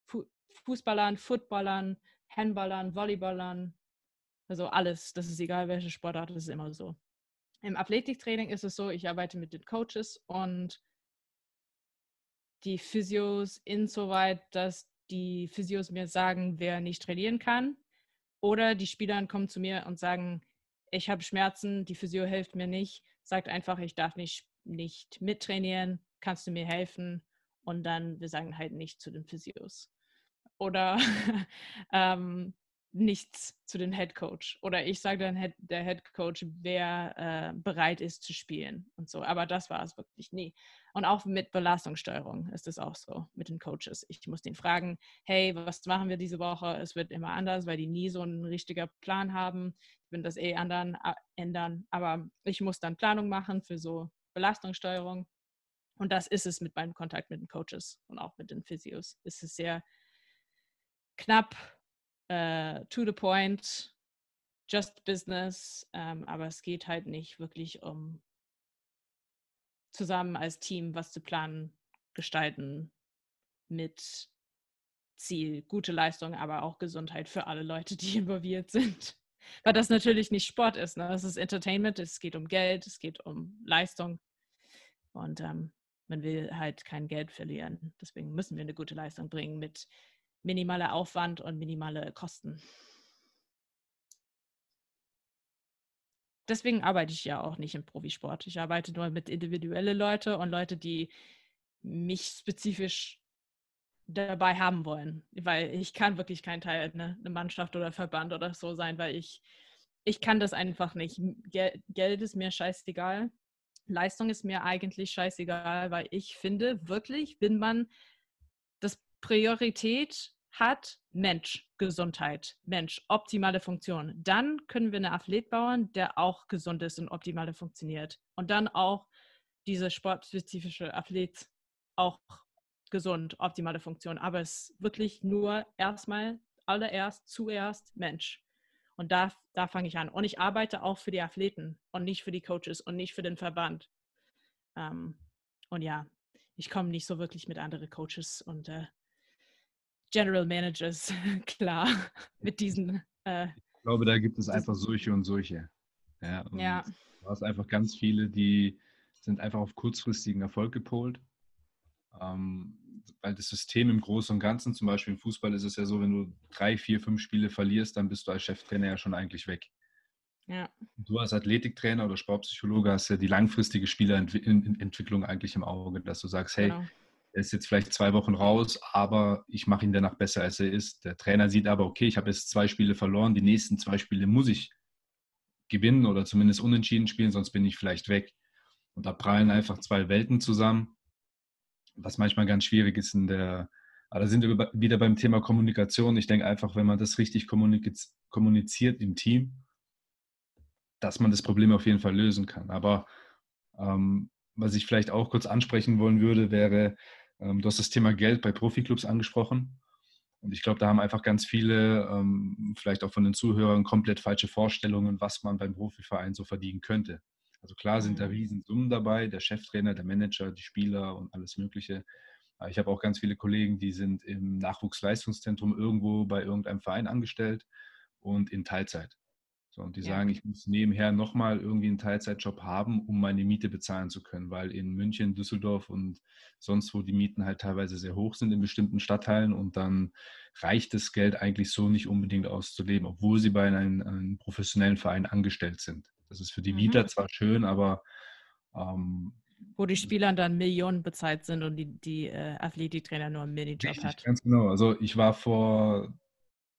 Fu Fußballern, Footballern, Handballern, Volleyballern, also alles. Das ist egal welche Sportart, das ist immer so. Im Athletiktraining ist es so, ich arbeite mit den Coaches und die Physios insoweit, dass die Physios mir sagen, wer nicht trainieren kann. Oder die Spieler kommen zu mir und sagen, ich habe Schmerzen, die Physio hilft mir nicht, sagt einfach, ich darf nicht, nicht mittrainieren, kannst du mir helfen? Und dann, wir sagen halt nicht zu den Physios. Oder ähm, nichts zu dem Head Coach. Oder ich sage dann der Head Coach, wer äh, bereit ist zu spielen und so. Aber das war es wirklich nie. Und auch mit Belastungssteuerung ist es auch so mit den Coaches. Ich muss den fragen, hey, was machen wir diese Woche? Es wird immer anders, weil die nie so einen richtigen Plan haben. Ich will das eh anderen, ändern. Aber ich muss dann Planung machen für so Belastungssteuerung. Und das ist es mit meinem Kontakt mit den Coaches und auch mit den Physios. Es ist sehr knapp, uh, to the point, just business. Ähm, aber es geht halt nicht wirklich um zusammen als Team was zu planen, gestalten mit Ziel, gute Leistung, aber auch Gesundheit für alle Leute, die involviert sind. Weil das natürlich nicht Sport ist. Ne? Das ist Entertainment, es geht um Geld, es geht um Leistung. Und ähm, man will halt kein Geld verlieren. Deswegen müssen wir eine gute Leistung bringen mit minimaler Aufwand und minimale Kosten. deswegen arbeite ich ja auch nicht im Profisport. Ich arbeite nur mit individuellen Leuten und Leute, die mich spezifisch dabei haben wollen, weil ich kann wirklich kein Teil ne, eine Mannschaft oder Verband oder so sein, weil ich ich kann das einfach nicht. Gel Geld ist mir scheißegal. Leistung ist mir eigentlich scheißegal, weil ich finde wirklich, wenn man Priorität hat Mensch, Gesundheit, Mensch, optimale Funktion. Dann können wir einen Athlet bauen, der auch gesund ist und optimale funktioniert. Und dann auch diese sportspezifische Athlet auch gesund, optimale Funktion. Aber es ist wirklich nur erstmal, allererst, zuerst Mensch. Und da, da fange ich an. Und ich arbeite auch für die Athleten und nicht für die Coaches und nicht für den Verband. Ähm, und ja, ich komme nicht so wirklich mit anderen Coaches und äh, General Managers klar mit diesen. Äh, ich glaube, da gibt es einfach solche und solche. Ja, und ja. Du hast einfach ganz viele, die sind einfach auf kurzfristigen Erfolg gepolt. Ähm, weil das System im Großen und Ganzen, zum Beispiel im Fußball, ist es ja so, wenn du drei, vier, fünf Spiele verlierst, dann bist du als Cheftrainer ja schon eigentlich weg. Ja. Du als Athletiktrainer oder Sportpsychologe hast ja die langfristige Spielerentwicklung eigentlich im Auge, dass du sagst, hey, genau er ist jetzt vielleicht zwei Wochen raus, aber ich mache ihn danach besser, als er ist. Der Trainer sieht aber, okay, ich habe jetzt zwei Spiele verloren, die nächsten zwei Spiele muss ich gewinnen oder zumindest unentschieden spielen, sonst bin ich vielleicht weg. Und da prallen einfach zwei Welten zusammen, was manchmal ganz schwierig ist in der, aber da sind wir wieder beim Thema Kommunikation. Ich denke einfach, wenn man das richtig kommuniziert im Team, dass man das Problem auf jeden Fall lösen kann. Aber ähm, was ich vielleicht auch kurz ansprechen wollen würde, wäre, du hast das Thema Geld bei Profiklubs angesprochen. Und ich glaube, da haben einfach ganz viele, ähm, vielleicht auch von den Zuhörern, komplett falsche Vorstellungen, was man beim Profiverein so verdienen könnte. Also klar sind da mhm. Riesensummen dabei, der Cheftrainer, der Manager, die Spieler und alles Mögliche. Ich habe auch ganz viele Kollegen, die sind im Nachwuchsleistungszentrum irgendwo bei irgendeinem Verein angestellt und in Teilzeit. So, und die ja. sagen, ich muss nebenher nochmal irgendwie einen Teilzeitjob haben, um meine Miete bezahlen zu können, weil in München, Düsseldorf und sonst wo die Mieten halt teilweise sehr hoch sind in bestimmten Stadtteilen und dann reicht das Geld eigentlich so nicht unbedingt auszuleben, obwohl sie bei einem, einem professionellen Verein angestellt sind. Das ist für die Mieter mhm. zwar schön, aber ähm, wo die Spieler dann Millionen bezahlt sind und die, die äh, Athletiktrainer nur einen Minijob hat. Ganz genau. Also ich war vor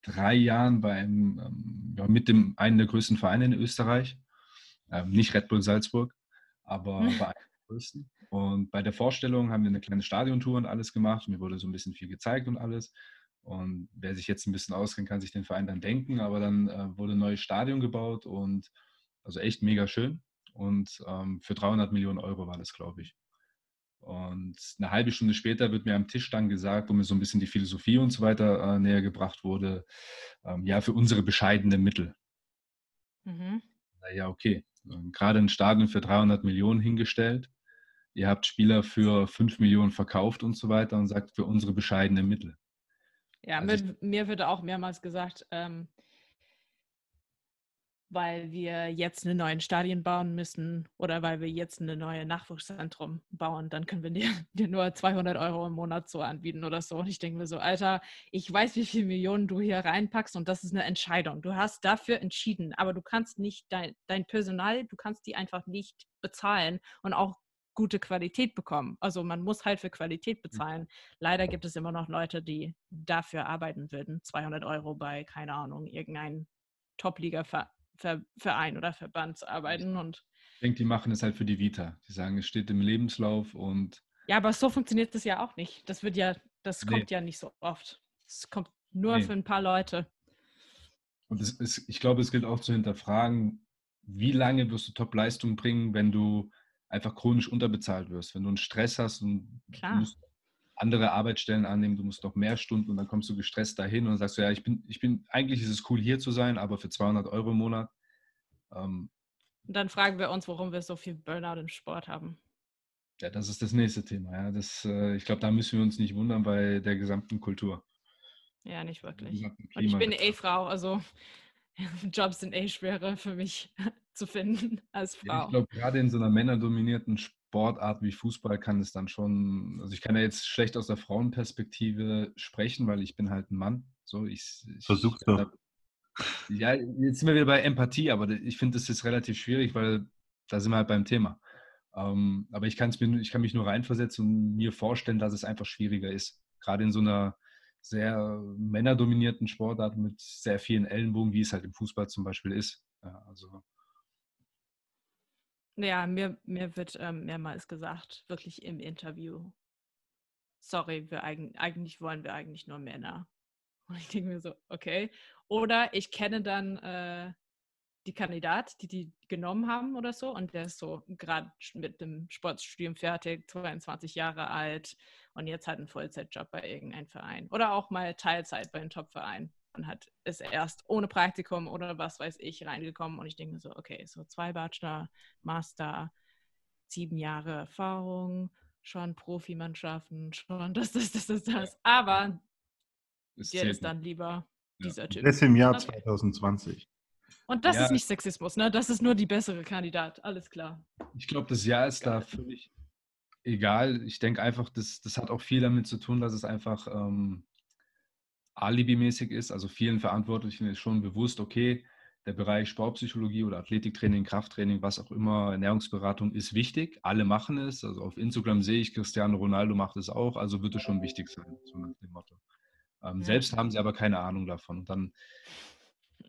drei Jahren beim, ähm, ja, mit dem einen der größten Vereine in Österreich. Ähm, nicht Red Bull Salzburg, aber bei einem der größten. Und bei der Vorstellung haben wir eine kleine Stadiontour und alles gemacht. Mir wurde so ein bisschen viel gezeigt und alles. Und wer sich jetzt ein bisschen auskennt, kann sich den Verein dann denken. Aber dann äh, wurde ein neues Stadion gebaut und also echt mega schön. Und ähm, für 300 Millionen Euro war das, glaube ich. Und eine halbe Stunde später wird mir am Tisch dann gesagt, wo mir so ein bisschen die Philosophie und so weiter äh, näher gebracht wurde, ähm, ja, für unsere bescheidenen Mittel. Mhm. Naja, okay. Ähm, gerade ein Stadion für 300 Millionen hingestellt. Ihr habt Spieler für 5 Millionen verkauft und so weiter und sagt für unsere bescheidenen Mittel. Ja, also mir, mir wird auch mehrmals gesagt, ähm, weil wir jetzt einen neuen Stadion bauen müssen oder weil wir jetzt eine neue Nachwuchszentrum bauen, dann können wir dir, dir, nur 200 Euro im Monat so anbieten oder so. Und ich denke mir so, Alter, ich weiß, wie viele Millionen du hier reinpackst und das ist eine Entscheidung. Du hast dafür entschieden, aber du kannst nicht dein, dein Personal, du kannst die einfach nicht bezahlen und auch gute Qualität bekommen. Also man muss halt für Qualität mhm. bezahlen. Leider gibt es immer noch Leute, die dafür arbeiten würden. 200 Euro bei, keine Ahnung, irgendein Top-Liga-Verein oder Verband zu arbeiten. Und ich denke, die machen es halt für die Vita. Die sagen, es steht im Lebenslauf und. Ja, aber so funktioniert das ja auch nicht. Das wird ja, das nee. kommt ja nicht so oft. Es kommt nur nee. für ein paar Leute. Und ist, ich glaube, es gilt auch zu hinterfragen, wie lange wirst du Top-Leistung bringen, wenn du einfach chronisch unterbezahlt wirst, wenn du einen Stress hast und Klar. du musst andere Arbeitsstellen annehmen, du musst noch mehr Stunden und dann kommst du gestresst dahin und sagst, ja, ich bin, ich bin, eigentlich ist es cool hier zu sein, aber für 200 Euro im Monat. Ähm, und dann fragen wir uns, warum wir so viel Burnout im Sport haben. Ja, das ist das nächste Thema. Ja. Das, äh, ich glaube, da müssen wir uns nicht wundern bei der gesamten Kultur. Ja, nicht wirklich. Und ich bin eh Frau, also Jobs sind eh schwerer für mich zu finden als Frau. Ja, ich glaube, gerade in so einer männerdominierten Sportart wie Fußball kann es dann schon, also ich kann ja jetzt schlecht aus der Frauenperspektive sprechen, weil ich bin halt ein Mann. So, ich, ich Versuch's doch. Ja, jetzt sind wir wieder bei Empathie, aber ich finde, das ist relativ schwierig, weil da sind wir halt beim Thema. Ähm, aber ich, mir, ich kann mich nur reinversetzen und mir vorstellen, dass es einfach schwieriger ist. Gerade in so einer sehr männerdominierten Sportart mit sehr vielen Ellenbogen, wie es halt im Fußball zum Beispiel ist. Ja, also. Ja, mir, mir wird ähm, mehrmals gesagt, wirklich im Interview, sorry, wir eigen, eigentlich wollen wir eigentlich nur Männer. Und ich denke mir so, okay. Oder ich kenne dann äh, die Kandidat, die die genommen haben oder so, und der ist so gerade mit dem Sportstudium fertig, 22 Jahre alt und jetzt hat einen Vollzeitjob bei irgendeinem Verein oder auch mal Teilzeit bei einem Topverein und hat ist erst ohne Praktikum oder was weiß ich reingekommen und ich denke so, okay, so zwei Bachelor, Master, sieben Jahre Erfahrung, schon Profimannschaften, schon das, das, das, das, das. Aber dir ist dann lieber ja. dieser Typ. Das ist im Jahr 2020. Und das ja. ist nicht Sexismus, ne? Das ist nur die bessere Kandidat, alles klar. Ich glaube, das Jahr ist da völlig egal. Ich denke einfach, das, das hat auch viel damit zu tun, dass es einfach ähm, alibimäßig ist. Also vielen Verantwortlichen ist schon bewusst, okay, der Bereich Sportpsychologie oder Athletiktraining, Krafttraining, was auch immer, Ernährungsberatung ist wichtig. Alle machen es. Also auf Instagram sehe ich, Cristiano Ronaldo macht es auch, also wird es schon wichtig sein, so nach dem Motto. Ähm, ja. Selbst haben sie aber keine Ahnung davon. Und dann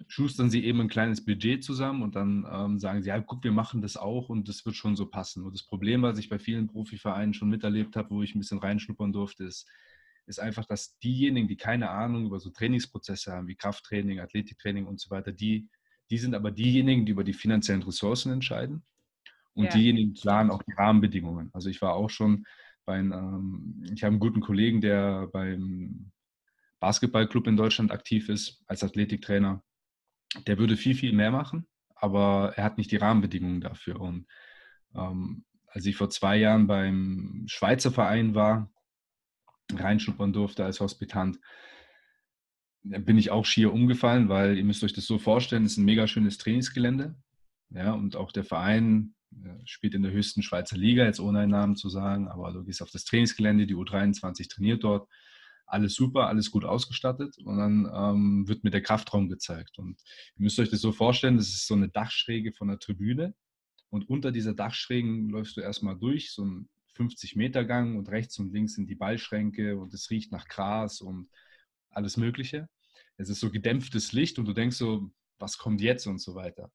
schustern sie eben ein kleines Budget zusammen und dann ähm, sagen sie, ja, guck, wir machen das auch und das wird schon so passen. Und das Problem, was ich bei vielen Profivereinen schon miterlebt habe, wo ich ein bisschen reinschnuppern durfte, ist, ist einfach, dass diejenigen, die keine Ahnung über so Trainingsprozesse haben, wie Krafttraining, Athletiktraining und so weiter, die, die sind aber diejenigen, die über die finanziellen Ressourcen entscheiden und ja. diejenigen planen auch die Rahmenbedingungen. Also ich war auch schon bei einem, ähm, ich habe einen guten Kollegen, der beim Basketballclub in Deutschland aktiv ist als Athletiktrainer der würde viel, viel mehr machen, aber er hat nicht die Rahmenbedingungen dafür. Und ähm, als ich vor zwei Jahren beim Schweizer Verein war, reinschnuppern durfte als Hospitant, bin ich auch schier umgefallen, weil ihr müsst euch das so vorstellen, es ist ein mega schönes Trainingsgelände. Ja, und auch der Verein spielt in der höchsten Schweizer Liga, jetzt ohne einen Namen zu sagen, aber du gehst auf das Trainingsgelände, die U23 trainiert dort alles super, alles gut ausgestattet und dann ähm, wird mir der Kraftraum gezeigt. Und ihr müsst euch das so vorstellen, das ist so eine Dachschräge von der Tribüne und unter dieser Dachschrägen läufst du erstmal durch, so ein 50 Meter Gang und rechts und links sind die Ballschränke und es riecht nach Gras und alles Mögliche. Es ist so gedämpftes Licht und du denkst so, was kommt jetzt und so weiter.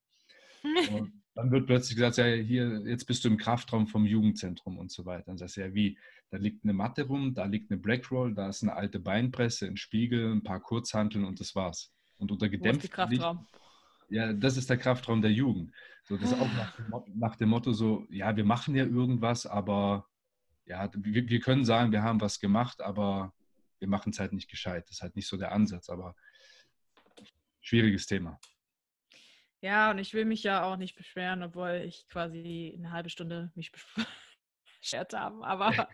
Und dann wird plötzlich gesagt, ja, hier, jetzt bist du im Kraftraum vom Jugendzentrum und so weiter. Dann sagst du ja, wie, da liegt eine Matte rum, da liegt eine Blackroll, da ist eine alte Beinpresse, ein Spiegel, ein paar Kurzhanteln und das war's. Und unter gedämpftem Kraftraum. Licht, ja, das ist der Kraftraum der Jugend. So, das ist auch nach dem, Motto, nach dem, Motto, so, ja, wir machen ja irgendwas, aber ja, wir, wir können sagen, wir haben was gemacht, aber wir machen es halt nicht gescheit. Das ist halt nicht so der Ansatz, aber schwieriges Thema. Ja, und ich will mich ja auch nicht beschweren, obwohl ich quasi eine halbe Stunde mich beschwert habe. Aber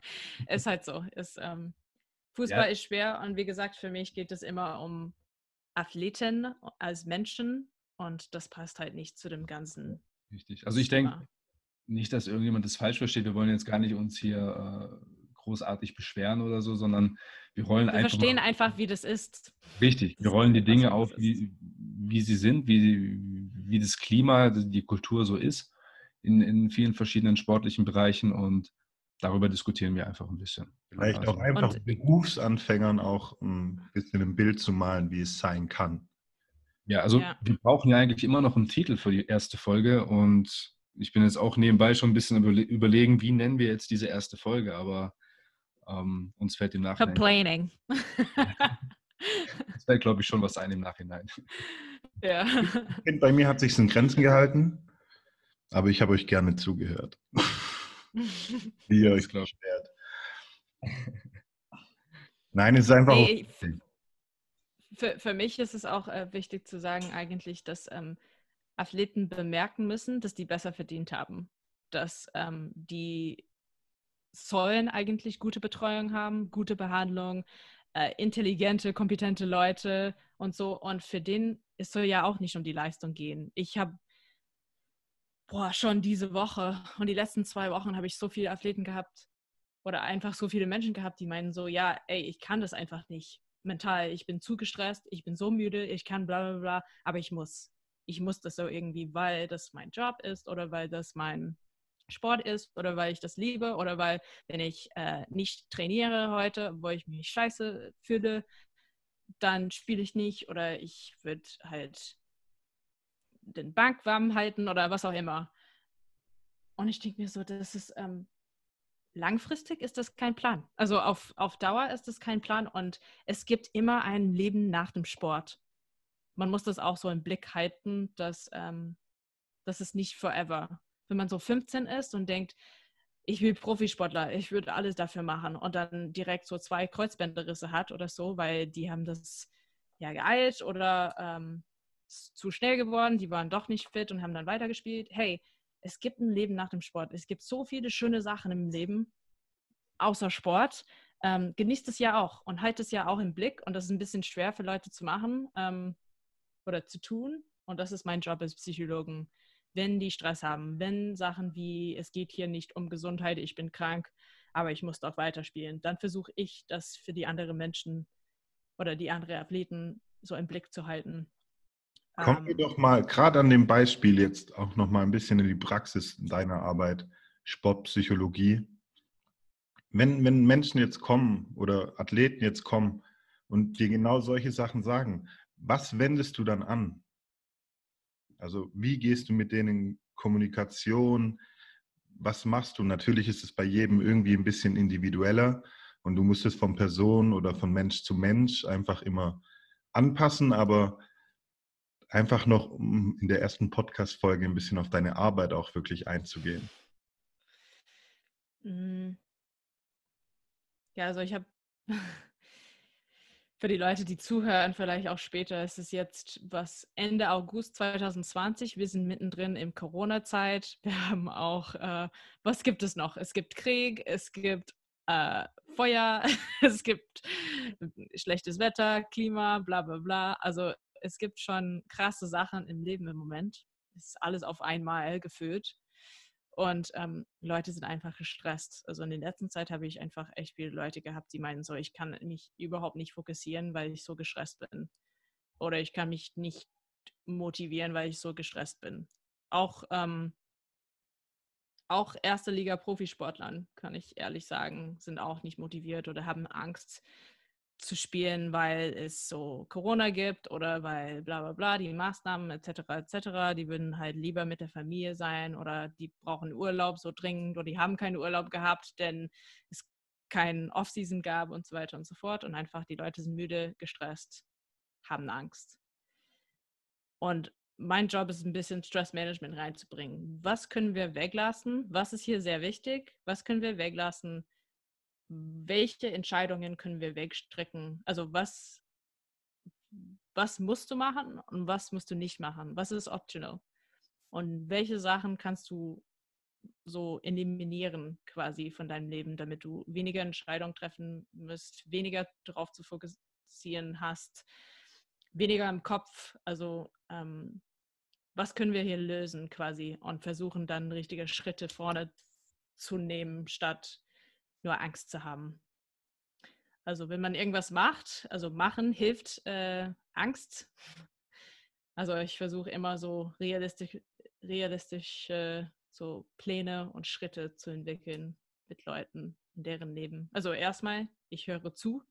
es ist halt so. Ist, ähm, Fußball ja. ist schwer und wie gesagt, für mich geht es immer um Athleten als Menschen und das passt halt nicht zu dem ganzen. Richtig. Also ich denke nicht, dass irgendjemand das falsch versteht. Wir wollen jetzt gar nicht uns hier äh, großartig beschweren oder so, sondern wir rollen wir einfach. Wir verstehen einfach, wie das ist. Richtig. Wir rollen die Dinge auf, wie, wie sie sind, wie, wie das Klima, die Kultur so ist. in, in vielen verschiedenen sportlichen Bereichen und darüber diskutieren wir einfach ein bisschen. Vielleicht also, auch einfach und, Berufsanfängern auch ein bisschen ein Bild zu malen, wie es sein kann. Ja, also ja. wir brauchen ja eigentlich immer noch einen Titel für die erste Folge und ich bin jetzt auch nebenbei schon ein bisschen überlegen, wie nennen wir jetzt diese erste Folge, aber ähm, uns fällt im Nachhinein. Complaining. das fällt, glaube ich, schon was ein im Nachhinein. Ja. Bei mir hat sich in Grenzen gehalten, aber ich habe euch gerne zugehört. wie ihr euch beschwert. Nein, es ist einfach. Nee, für, für mich ist es auch äh, wichtig zu sagen, eigentlich, dass ähm, Athleten bemerken müssen, dass die besser verdient haben. Dass ähm, die sollen eigentlich gute Betreuung haben, gute Behandlung, äh, intelligente, kompetente Leute und so. Und für den es soll ja auch nicht um die Leistung gehen. Ich habe boah, schon diese Woche und die letzten zwei Wochen habe ich so viele Athleten gehabt oder einfach so viele Menschen gehabt, die meinen so, ja, ey, ich kann das einfach nicht mental. Ich bin zu gestresst, ich bin so müde, ich kann bla bla bla, aber ich muss. Ich muss das so irgendwie, weil das mein Job ist oder weil das mein Sport ist oder weil ich das liebe oder weil, wenn ich äh, nicht trainiere heute, wo ich mich scheiße fühle, dann spiele ich nicht oder ich würde halt den Bank warm halten oder was auch immer. Und ich denke mir so, das ist ähm, langfristig ist das kein Plan. Also auf, auf Dauer ist das kein Plan und es gibt immer ein Leben nach dem Sport. Man muss das auch so im Blick halten, dass ähm, das ist nicht forever. Wenn man so 15 ist und denkt, ich will Profisportler, ich würde alles dafür machen und dann direkt so zwei Kreuzbänderrisse hat oder so, weil die haben das ja geeilt oder ähm, zu schnell geworden, die waren doch nicht fit und haben dann weitergespielt. Hey, es gibt ein Leben nach dem Sport. Es gibt so viele schöne Sachen im Leben, außer Sport. Ähm, genießt es ja auch und halt es ja auch im Blick. Und das ist ein bisschen schwer für Leute zu machen ähm, oder zu tun. Und das ist mein Job als Psychologen wenn die Stress haben, wenn Sachen wie, es geht hier nicht um Gesundheit, ich bin krank, aber ich muss doch weiterspielen, dann versuche ich, das für die anderen Menschen oder die anderen Athleten so im Blick zu halten. Kommen wir ähm, doch mal gerade an dem Beispiel jetzt auch noch mal ein bisschen in die Praxis deiner Arbeit, Sportpsychologie. Wenn, wenn Menschen jetzt kommen oder Athleten jetzt kommen und dir genau solche Sachen sagen, was wendest du dann an? Also wie gehst du mit denen in Kommunikation? Was machst du? Natürlich ist es bei jedem irgendwie ein bisschen individueller und du musst es von Person oder von Mensch zu Mensch einfach immer anpassen, aber einfach noch um in der ersten Podcast-Folge ein bisschen auf deine Arbeit auch wirklich einzugehen. Mhm. Ja, also ich habe für die Leute, die zuhören, vielleicht auch später, es ist jetzt was Ende August 2020. Wir sind mittendrin im Corona-Zeit. Wir haben auch, äh, was gibt es noch? Es gibt Krieg, es gibt äh, Feuer, es gibt schlechtes Wetter, Klima, bla bla bla. Also es gibt schon krasse Sachen im Leben im Moment. Es ist alles auf einmal gefüllt. Und ähm, Leute sind einfach gestresst. Also in der letzten Zeit habe ich einfach echt viele Leute gehabt, die meinen so, ich kann mich überhaupt nicht fokussieren, weil ich so gestresst bin. Oder ich kann mich nicht motivieren, weil ich so gestresst bin. Auch, ähm, auch erste Liga Profisportlern, kann ich ehrlich sagen, sind auch nicht motiviert oder haben Angst, zu spielen, weil es so Corona gibt oder weil bla bla bla, die Maßnahmen etc. etc. Die würden halt lieber mit der Familie sein oder die brauchen Urlaub so dringend oder die haben keinen Urlaub gehabt, denn es keinen Off-Season gab und so weiter und so fort. Und einfach die Leute sind müde, gestresst, haben Angst. Und mein Job ist ein bisschen Stressmanagement reinzubringen. Was können wir weglassen? Was ist hier sehr wichtig? Was können wir weglassen? Welche Entscheidungen können wir wegstrecken? Also was, was musst du machen und was musst du nicht machen? Was ist optional? Und welche Sachen kannst du so eliminieren quasi von deinem Leben, damit du weniger Entscheidungen treffen musst, weniger darauf zu fokussieren hast, weniger im Kopf. Also ähm, was können wir hier lösen quasi und versuchen dann richtige Schritte vorne zu nehmen, statt nur Angst zu haben. Also wenn man irgendwas macht, also machen hilft äh, Angst. Also ich versuche immer so realistisch, realistische so Pläne und Schritte zu entwickeln mit Leuten in deren Leben. Also erstmal, ich höre zu,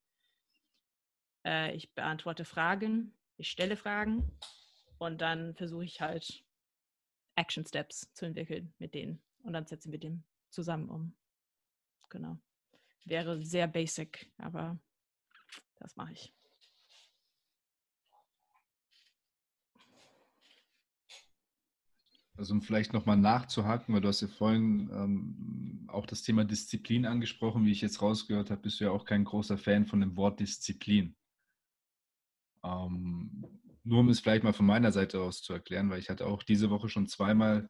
äh, ich beantworte Fragen, ich stelle Fragen und dann versuche ich halt Action Steps zu entwickeln mit denen und dann setzen wir den zusammen um. Genau. Wäre sehr basic, aber das mache ich. Also um vielleicht nochmal nachzuhaken, weil du hast ja vorhin ähm, auch das Thema Disziplin angesprochen. Wie ich jetzt rausgehört habe, bist du ja auch kein großer Fan von dem Wort Disziplin. Ähm, nur um es vielleicht mal von meiner Seite aus zu erklären, weil ich hatte auch diese Woche schon zweimal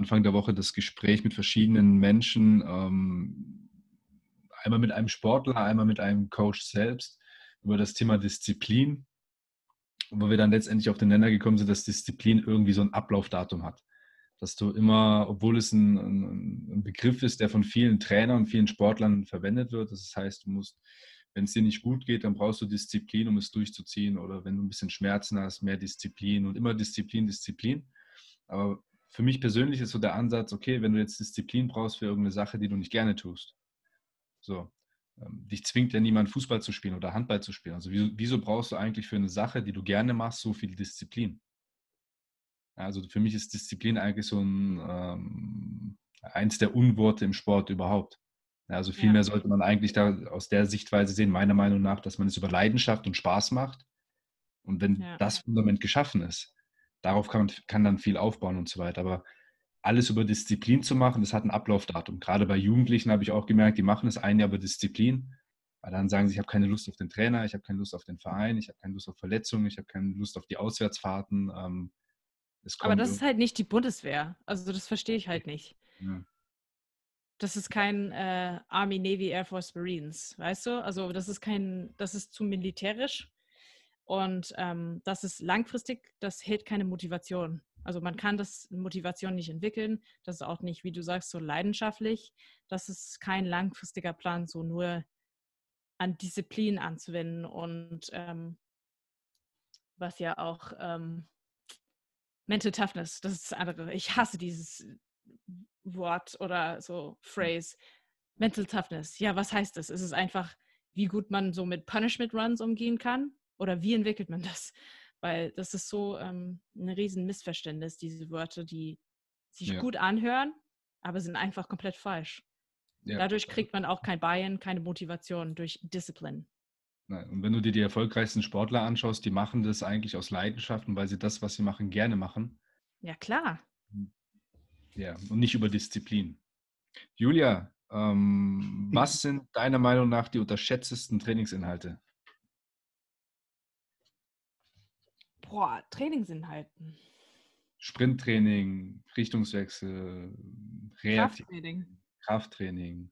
Anfang der Woche das Gespräch mit verschiedenen Menschen, ähm, einmal mit einem Sportler, einmal mit einem Coach selbst über das Thema Disziplin, wo wir dann letztendlich auf den Nenner gekommen sind, dass Disziplin irgendwie so ein Ablaufdatum hat. Dass du immer, obwohl es ein, ein, Begriff ist, der von vielen Trainern und vielen Sportlern verwendet wird, das heißt, du musst wenn es dir nicht gut geht, dann brauchst du Disziplin, um es durchzuziehen. Oder wenn du ein bisschen Schmerzen hast, mehr Disziplin und immer Disziplin, Disziplin. Aber für mich persönlich ist so der Ansatz, okay, wenn du jetzt Disziplin brauchst für irgendeine Sache, die du nicht gerne tust. So, ähm, dich zwingt ja niemand Fußball zu spielen oder Handball zu spielen. Also wieso, wieso brauchst du eigentlich für eine Sache, die du gerne machst, so viel Disziplin? Also für mich ist Disziplin eigentlich so ein, ähm, eins der Unworte im Sport überhaupt. Also vielmehr ja. sollte man eigentlich da aus der Sichtweise sehen, meiner Meinung nach, dass man es über Leidenschaft und Spaß macht. Und wenn ja. das Fundament geschaffen ist, darauf kann, man, kann dann viel aufbauen und so weiter. Aber alles über Disziplin zu machen, das hat ein Ablaufdatum. Gerade bei Jugendlichen habe ich auch gemerkt, die machen es ein Jahr über Disziplin. Weil dann sagen sie, ich habe keine Lust auf den Trainer, ich habe keine Lust auf den Verein, ich habe keine Lust auf Verletzungen, ich habe keine Lust auf die Auswärtsfahrten. Ähm, Aber das ist halt nicht die Bundeswehr. Also das verstehe ich halt nicht. Ja das ist kein äh, Army, Navy, Air Force, Marines, weißt du? Also das ist kein, das ist zu militärisch und ähm, das ist langfristig, das hält keine Motivation. Also man kann das Motivation nicht entwickeln, das ist auch nicht, wie du sagst, so leidenschaftlich. Das ist kein langfristiger Plan, so nur an Disziplin anzuwenden und ähm, was ja auch ähm, Mental Toughness, das ist das andere. Ich hasse dieses Wort oder so Phrase. Mental Toughness. Ja, was heißt das? Ist es einfach, wie gut man so mit Punishment Runs umgehen kann? Oder wie entwickelt man das? Weil das ist so ähm, ein riesen Missverständnis, diese Wörter, die sich ja. gut anhören, aber sind einfach komplett falsch. Ja. Dadurch kriegt man auch kein Buy-in, keine Motivation durch Discipline. Nein. Und wenn du dir die erfolgreichsten Sportler anschaust, die machen das eigentlich aus Leidenschaft und weil sie das, was sie machen, gerne machen. Ja, klar. Hm. Ja, und nicht über Disziplin. Julia, ähm, was sind deiner Meinung nach die unterschätztesten Trainingsinhalte? Boah, Trainingsinhalten. Sprinttraining, Richtungswechsel, Reaktiv Krafttraining. Krafttraining.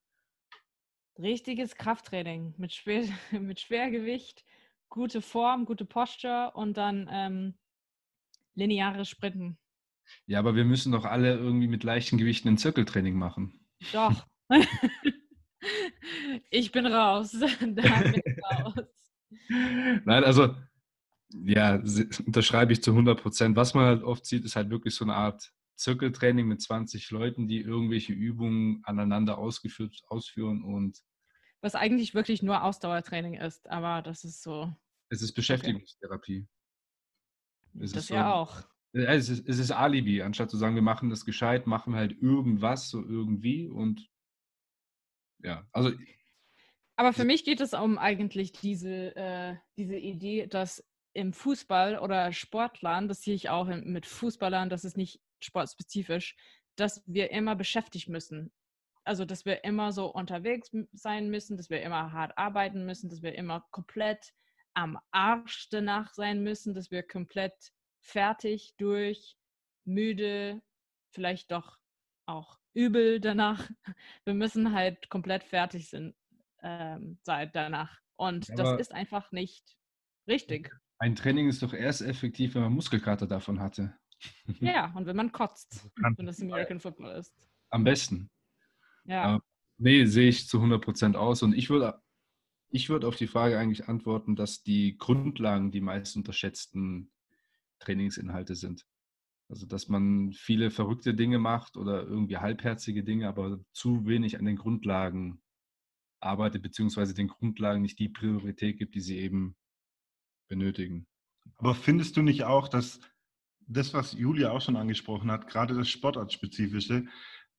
Richtiges Krafttraining mit, Schwer, mit Schwergewicht, gute Form, gute Posture und dann ähm, lineares Sprinten. Ja, aber wir müssen doch alle irgendwie mit leichten Gewichten ein Zirkeltraining machen. Doch. ich bin raus. da bin ich raus. Nein, also ja, unterschreibe ich zu 100 Prozent. Was man halt oft sieht, ist halt wirklich so eine Art Zirkeltraining mit 20 Leuten, die irgendwelche Übungen aneinander ausgeführt, ausführen und was eigentlich wirklich nur Ausdauertraining ist, aber das ist so. Es ist Beschäftigungstherapie. Es das ist ja so, auch. Es ist, es ist Alibi, anstatt zu sagen, wir machen das gescheit, machen wir halt irgendwas, so irgendwie und ja, also. Aber für mich geht es um eigentlich diese, äh, diese Idee, dass im Fußball oder Sportlern, das sehe ich auch mit Fußballern, das ist nicht sportspezifisch, dass wir immer beschäftigt müssen. Also, dass wir immer so unterwegs sein müssen, dass wir immer hart arbeiten müssen, dass wir immer komplett am Arsch danach sein müssen, dass wir komplett fertig, durch, müde, vielleicht doch auch übel danach. Wir müssen halt komplett fertig sind, ähm, sein danach. Und Aber das ist einfach nicht richtig. Ein Training ist doch erst effektiv, wenn man Muskelkater davon hatte. Ja, und wenn man kotzt, wenn das American Football ist. Am besten. Ja. Äh, nee, sehe ich zu 100% aus. Und ich würde ich würd auf die Frage eigentlich antworten, dass die Grundlagen die meist unterschätzten Trainingsinhalte sind. Also, dass man viele verrückte Dinge macht oder irgendwie halbherzige Dinge, aber zu wenig an den Grundlagen arbeitet, beziehungsweise den Grundlagen nicht die Priorität gibt, die sie eben benötigen. Aber findest du nicht auch, dass das, was Julia auch schon angesprochen hat, gerade das Sportartspezifische,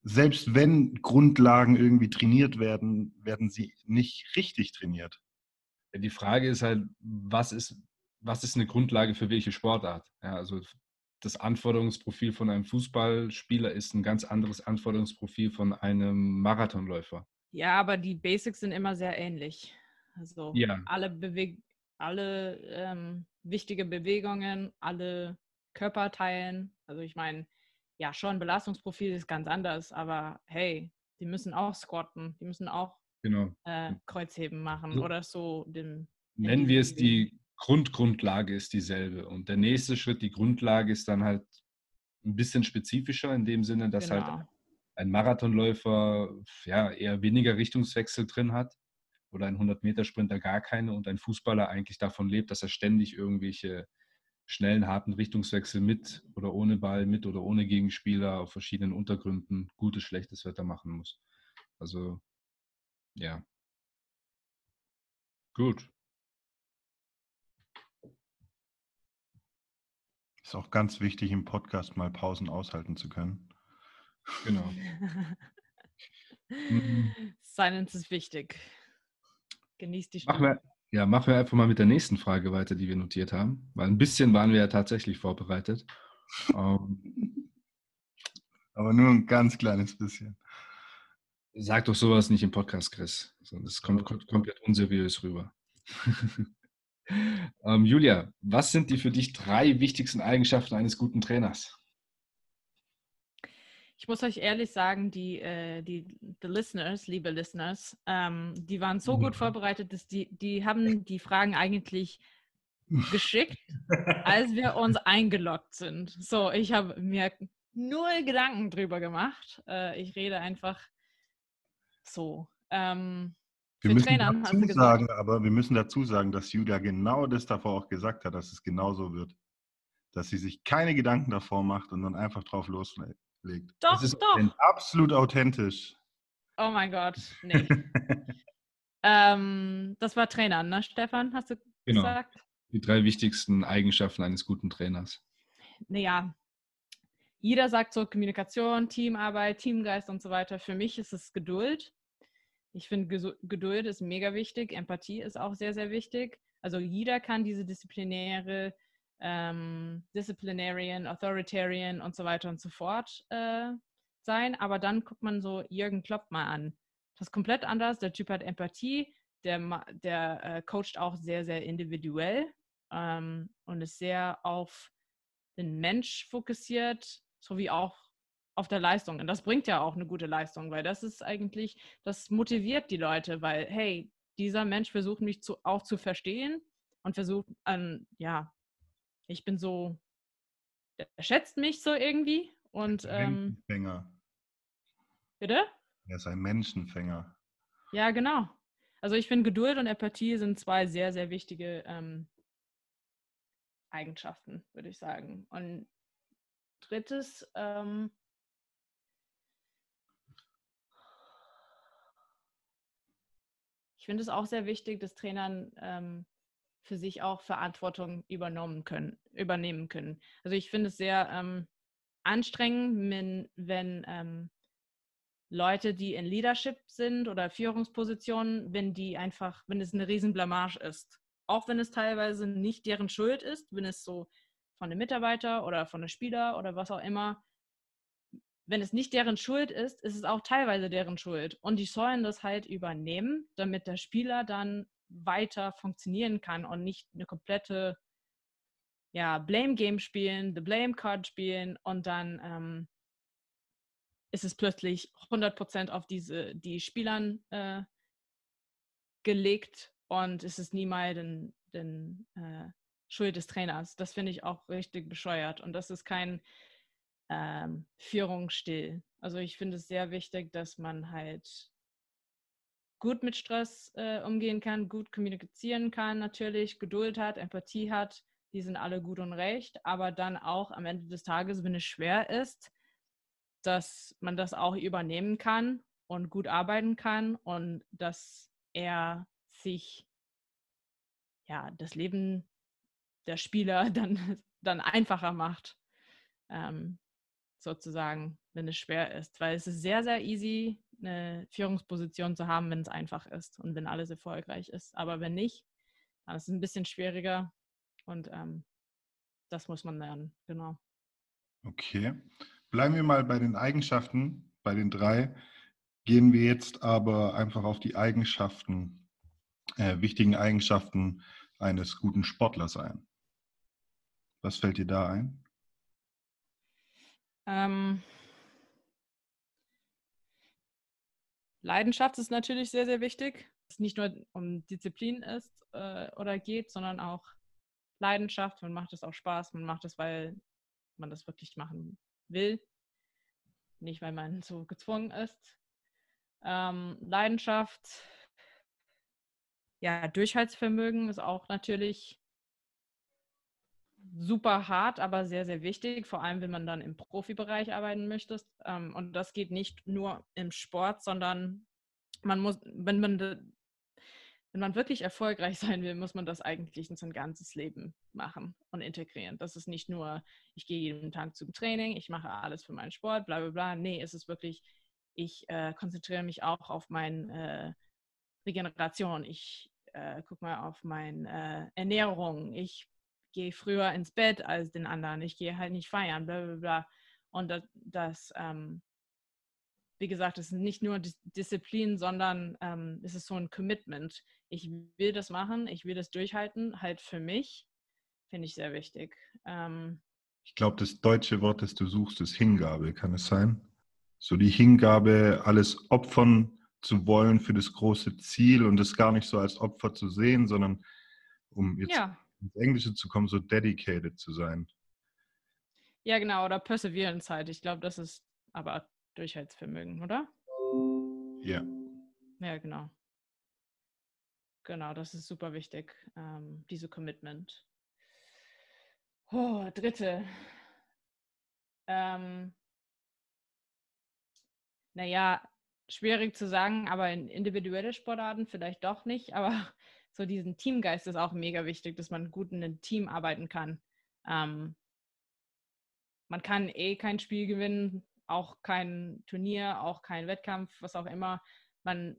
selbst wenn Grundlagen irgendwie trainiert werden, werden sie nicht richtig trainiert? Die Frage ist halt, was ist, was ist eine Grundlage für welche Sportart? Ja, also das Anforderungsprofil von einem Fußballspieler ist ein ganz anderes Anforderungsprofil von einem Marathonläufer. Ja, aber die Basics sind immer sehr ähnlich. Also ja. alle, Beweg alle ähm, wichtige Bewegungen, alle Körperteilen. Also ich meine, ja, schon Belastungsprofil ist ganz anders, aber hey, die müssen auch squatten, die müssen auch genau. äh, Kreuzheben machen so. oder so. Dem, Nennen wir es die Grundgrundlage ist dieselbe. Und der nächste Schritt, die Grundlage ist dann halt ein bisschen spezifischer in dem Sinne, dass halt genau. halt ein Marathonläufer ja, eher weniger Richtungswechsel drin hat oder ein 100-Meter-Sprinter gar keine und ein Fußballer eigentlich davon lebt, dass er ständig irgendwelche schnellen, harten Richtungswechsel mit oder ohne Ball, mit oder ohne Gegenspieler auf verschiedenen Untergründen gutes, schlechtes Wetter machen muss. Also, ja. Gut. Ist auch ganz wichtig, im Podcast mal Pausen aushalten zu können. Genau. Mhm. Silence ist wichtig. Genießt die. Machen wir, ja, machen wir einfach mal mit der nächsten Frage weiter, die wir notiert haben. Weil ein bisschen waren wir ja tatsächlich vorbereitet. um, ähm. Aber nur ein ganz kleines bisschen. Sag doch sowas nicht im Podcast, Chris. Das kommt komplett unseriös rüber. ähm, Julia, was sind die für dich drei wichtigsten Eigenschaften eines guten Trainers? Ich muss euch ehrlich sagen, die, äh, die the Listeners, liebe Listeners, ähm, die waren so gut vorbereitet, dass die, die haben die Fragen eigentlich geschickt, als wir uns eingeloggt sind. So, ich habe mir null Gedanken drüber gemacht. Äh, ich rede einfach so. Ähm, wir müssen Trainern, dazu sagen, aber wir müssen dazu sagen, dass Julia genau das davor auch gesagt hat, dass es genauso wird. Dass sie sich keine Gedanken davor macht und dann einfach drauf loslegt legt. Doch, das ist doch. absolut authentisch. Oh mein Gott, nee. ähm, das war Trainer, ne, Stefan? Hast du genau. gesagt? Die drei wichtigsten Eigenschaften eines guten Trainers. Naja, jeder sagt so Kommunikation, Teamarbeit, Teamgeist und so weiter. Für mich ist es Geduld. Ich finde, Geduld ist mega wichtig. Empathie ist auch sehr, sehr wichtig. Also jeder kann diese disziplinäre ähm, Disciplinarian, Authoritarian und so weiter und so fort äh, sein. Aber dann guckt man so Jürgen Klopp mal an. Das ist komplett anders. Der Typ hat Empathie, der, der äh, coacht auch sehr, sehr individuell ähm, und ist sehr auf den Mensch fokussiert, sowie auch auf der Leistung. Und das bringt ja auch eine gute Leistung, weil das ist eigentlich, das motiviert die Leute, weil, hey, dieser Mensch versucht mich zu, auch zu verstehen und versucht, ähm, ja, ich bin so, er schätzt mich so irgendwie. Und, ähm, Menschenfänger. Bitte? Er ist ein Menschenfänger. Ja, genau. Also ich finde, Geduld und Empathie sind zwei sehr, sehr wichtige ähm, Eigenschaften, würde ich sagen. Und drittes, ähm, ich finde es auch sehr wichtig, dass Trainern ähm, für sich auch Verantwortung übernommen können, übernehmen können. Also ich finde es sehr ähm, anstrengend, wenn, wenn ähm, Leute, die in Leadership sind oder Führungspositionen, wenn die einfach, wenn es eine Riesenblamage ist. Auch wenn es teilweise nicht deren Schuld ist, wenn es so von einem Mitarbeiter oder von einem Spieler oder was auch immer, wenn es nicht deren Schuld ist, ist es auch teilweise deren Schuld. Und die sollen das halt übernehmen, damit der Spieler dann weiter funktionieren kann und nicht eine komplette ja, Blame Game spielen, The Blame Card spielen und dann ähm, ist es plötzlich 100% auf diese, die Spielern äh, gelegt und es ist niemals den, den äh, Schuld des Trainers. Das finde ich auch richtig bescheuert und das ist kein ähm, Führungsstil. Also ich finde es sehr wichtig, dass man halt gut mit Stress äh, umgehen kann, gut kommunizieren kann, natürlich Geduld hat, Empathie hat die sind alle gut und recht, aber dann auch am Ende des Tages, wenn es schwer ist, dass man das auch übernehmen kann und gut arbeiten kann und dass er sich ja das Leben der Spieler dann, dann einfacher macht, ähm, sozusagen, wenn es schwer ist. Weil es ist sehr, sehr easy, eine Führungsposition zu haben, wenn es einfach ist und wenn alles erfolgreich ist. Aber wenn nicht, dann ist es ein bisschen schwieriger und ähm, das muss man lernen, genau. Okay. Bleiben wir mal bei den Eigenschaften, bei den drei. Gehen wir jetzt aber einfach auf die Eigenschaften, äh, wichtigen Eigenschaften eines guten Sportlers ein. Was fällt dir da ein? Ähm, Leidenschaft ist natürlich sehr, sehr wichtig. Es nicht nur um Disziplin ist äh, oder geht, sondern auch Leidenschaft. Man macht es auch Spaß. Man macht es, weil man das wirklich machen will. Nicht, weil man so gezwungen ist. Ähm, Leidenschaft, ja, Durchhaltsvermögen ist auch natürlich super hart, aber sehr, sehr wichtig, vor allem wenn man dann im Profibereich arbeiten möchte. Ähm, und das geht nicht nur im Sport, sondern man muss, wenn man, wenn man wirklich erfolgreich sein will, muss man das eigentlich in sein ganzes Leben machen und integrieren. Das ist nicht nur, ich gehe jeden Tag zum Training, ich mache alles für meinen Sport, bla bla bla. Nee, es ist wirklich, ich äh, konzentriere mich auch auf meine äh, Regeneration. Ich äh, gucke mal auf meine äh, Ernährung. Ich gehe früher ins Bett als den anderen, ich gehe halt nicht feiern, bla bla bla. Und das, das ähm, wie gesagt, es ist nicht nur Disziplin, sondern ähm, es ist so ein Commitment. Ich will das machen, ich will das durchhalten, halt für mich, finde ich sehr wichtig. Ähm, ich glaube, das deutsche Wort, das du suchst, ist Hingabe, kann es sein? So die Hingabe, alles opfern zu wollen für das große Ziel und das gar nicht so als Opfer zu sehen, sondern um jetzt ja ins Englische zu kommen, so dedicated zu sein. Ja, genau, oder Perseverance halt. Ich glaube, das ist aber Durchhaltsvermögen, oder? Ja. Ja, genau. Genau, das ist super wichtig, ähm, diese Commitment. Oh, dritte. Ähm, naja, schwierig zu sagen, aber in individuelle Sportarten vielleicht doch nicht. Aber so diesen Teamgeist ist auch mega wichtig, dass man gut in einem Team arbeiten kann. Ähm, man kann eh kein Spiel gewinnen, auch kein Turnier, auch kein Wettkampf, was auch immer. Man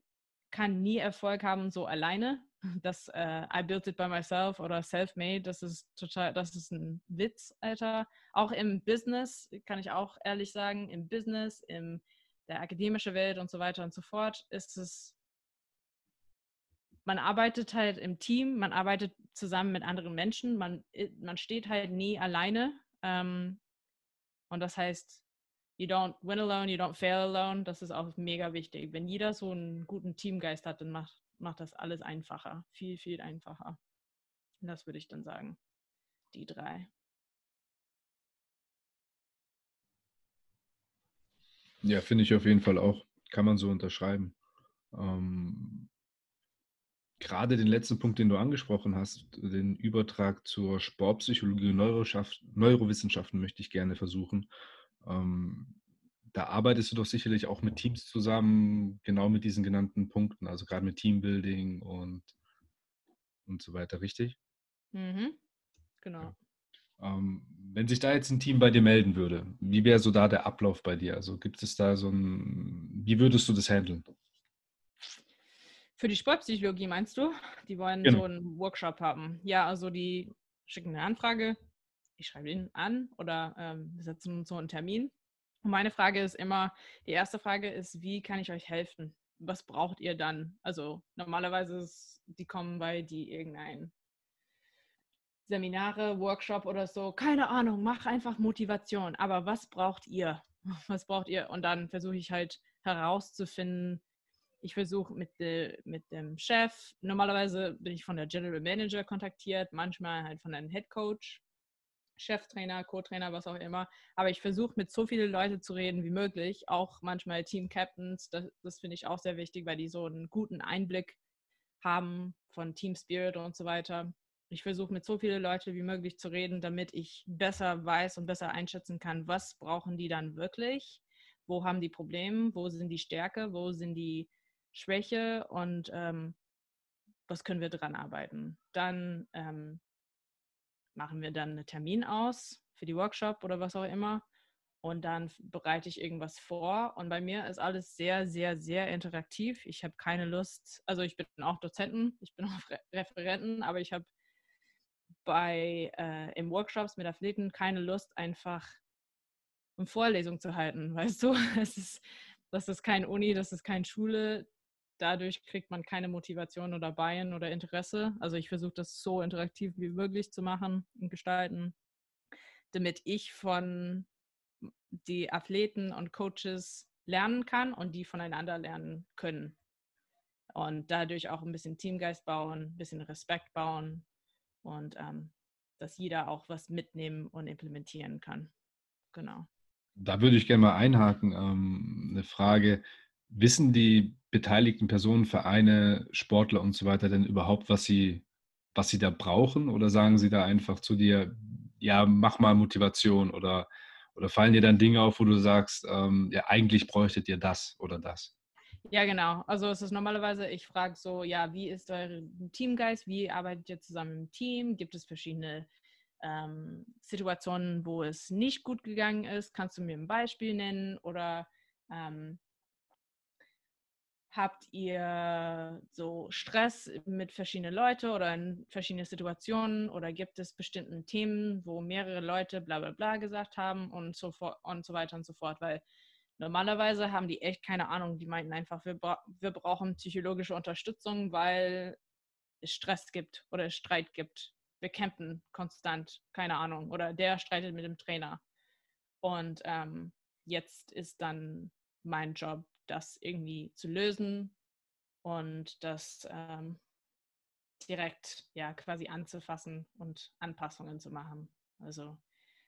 kann nie Erfolg haben so alleine. Das äh, I built it by myself oder self-made, das ist total, das ist ein Witz, Alter. Auch im Business, kann ich auch ehrlich sagen, im Business, in der akademischen Welt und so weiter und so fort, ist es man arbeitet halt im Team, man arbeitet zusammen mit anderen Menschen, man, äh, man steht halt nie alleine. Ähm, und das heißt, you don't win alone, you don't fail alone. Das ist auch mega wichtig. Wenn jeder so einen guten Teamgeist hat, dann macht, macht das alles einfacher. Viel, viel einfacher. Und das würde ich dann sagen. Die drei. Ja, finde ich auf jeden Fall auch. Kann man so unterschreiben. Ähm, gerade den letzten Punkt, den du angesprochen hast, den Übertrag zur Sportpsychologie und Neurowissenschaften möchte ich gerne versuchen. Ähm, da arbeitest du doch sicherlich auch mit Teams zusammen, genau mit diesen genannten Punkten, also gerade mit Teambuilding und, und so weiter, richtig? Mhm. Genau. Ähm, wenn sich da jetzt ein Team bei dir melden würde, wie wäre so da der Ablauf bei dir? Also gibt es da so ein, wie würdest du das handeln? Für die Sportpsychologie meinst du? Die wollen genau. so einen Workshop haben. Ja, also die schicken eine Anfrage, ich schreibe ihn an oder ähm, setzen uns so einen Termin. Und meine Frage ist immer, die erste Frage ist, wie kann ich euch helfen? Was braucht ihr dann? Also normalerweise ist, die kommen bei die irgendein Seminare, Workshop oder so. Keine Ahnung, mach einfach Motivation. Aber was braucht ihr? Was braucht ihr? Und dann versuche ich halt herauszufinden, ich versuche mit, de, mit dem Chef, normalerweise bin ich von der General Manager kontaktiert, manchmal halt von einem Head Coach, Cheftrainer, Co-Trainer, was auch immer. Aber ich versuche mit so vielen Leuten zu reden wie möglich, auch manchmal Team Captains. Das, das finde ich auch sehr wichtig, weil die so einen guten Einblick haben von Team Spirit und so weiter. Ich versuche mit so vielen Leuten wie möglich zu reden, damit ich besser weiß und besser einschätzen kann, was brauchen die dann wirklich, wo haben die Probleme, wo sind die Stärke, wo sind die Schwäche und ähm, was können wir dran arbeiten. Dann ähm, machen wir dann einen Termin aus für die Workshop oder was auch immer und dann bereite ich irgendwas vor. Und bei mir ist alles sehr, sehr, sehr interaktiv. Ich habe keine Lust, also ich bin auch Dozenten, ich bin auch Referenten, aber ich habe bei äh, im Workshops mit Athleten keine Lust, einfach eine Vorlesung zu halten. Weißt du, es ist, das ist kein Uni, das ist keine Schule. Dadurch kriegt man keine Motivation oder Bein oder Interesse. Also ich versuche das so interaktiv wie möglich zu machen und gestalten, damit ich von die Athleten und Coaches lernen kann und die voneinander lernen können. Und dadurch auch ein bisschen Teamgeist bauen, ein bisschen Respekt bauen und ähm, dass jeder auch was mitnehmen und implementieren kann. Genau. Da würde ich gerne mal einhaken. Ähm, eine Frage. Wissen die beteiligten Personen, Vereine, Sportler und so weiter denn überhaupt, was sie, was sie da brauchen? Oder sagen sie da einfach zu dir, ja, mach mal Motivation oder oder fallen dir dann Dinge auf, wo du sagst, ähm, ja, eigentlich bräuchtet ihr das oder das? Ja, genau. Also es ist normalerweise, ich frage so, ja, wie ist euer Teamgeist? Wie arbeitet ihr zusammen im Team? Gibt es verschiedene ähm, Situationen, wo es nicht gut gegangen ist? Kannst du mir ein Beispiel nennen? Oder ähm, Habt ihr so Stress mit verschiedenen Leuten oder in verschiedenen Situationen oder gibt es bestimmte Themen, wo mehrere Leute bla bla bla gesagt haben und so, und so weiter und so fort? Weil normalerweise haben die echt keine Ahnung. Die meinten einfach, wir, bra wir brauchen psychologische Unterstützung, weil es Stress gibt oder es Streit gibt. Wir campen konstant, keine Ahnung. Oder der streitet mit dem Trainer. Und ähm, jetzt ist dann mein Job, das irgendwie zu lösen und das ähm, direkt ja quasi anzufassen und Anpassungen zu machen. Also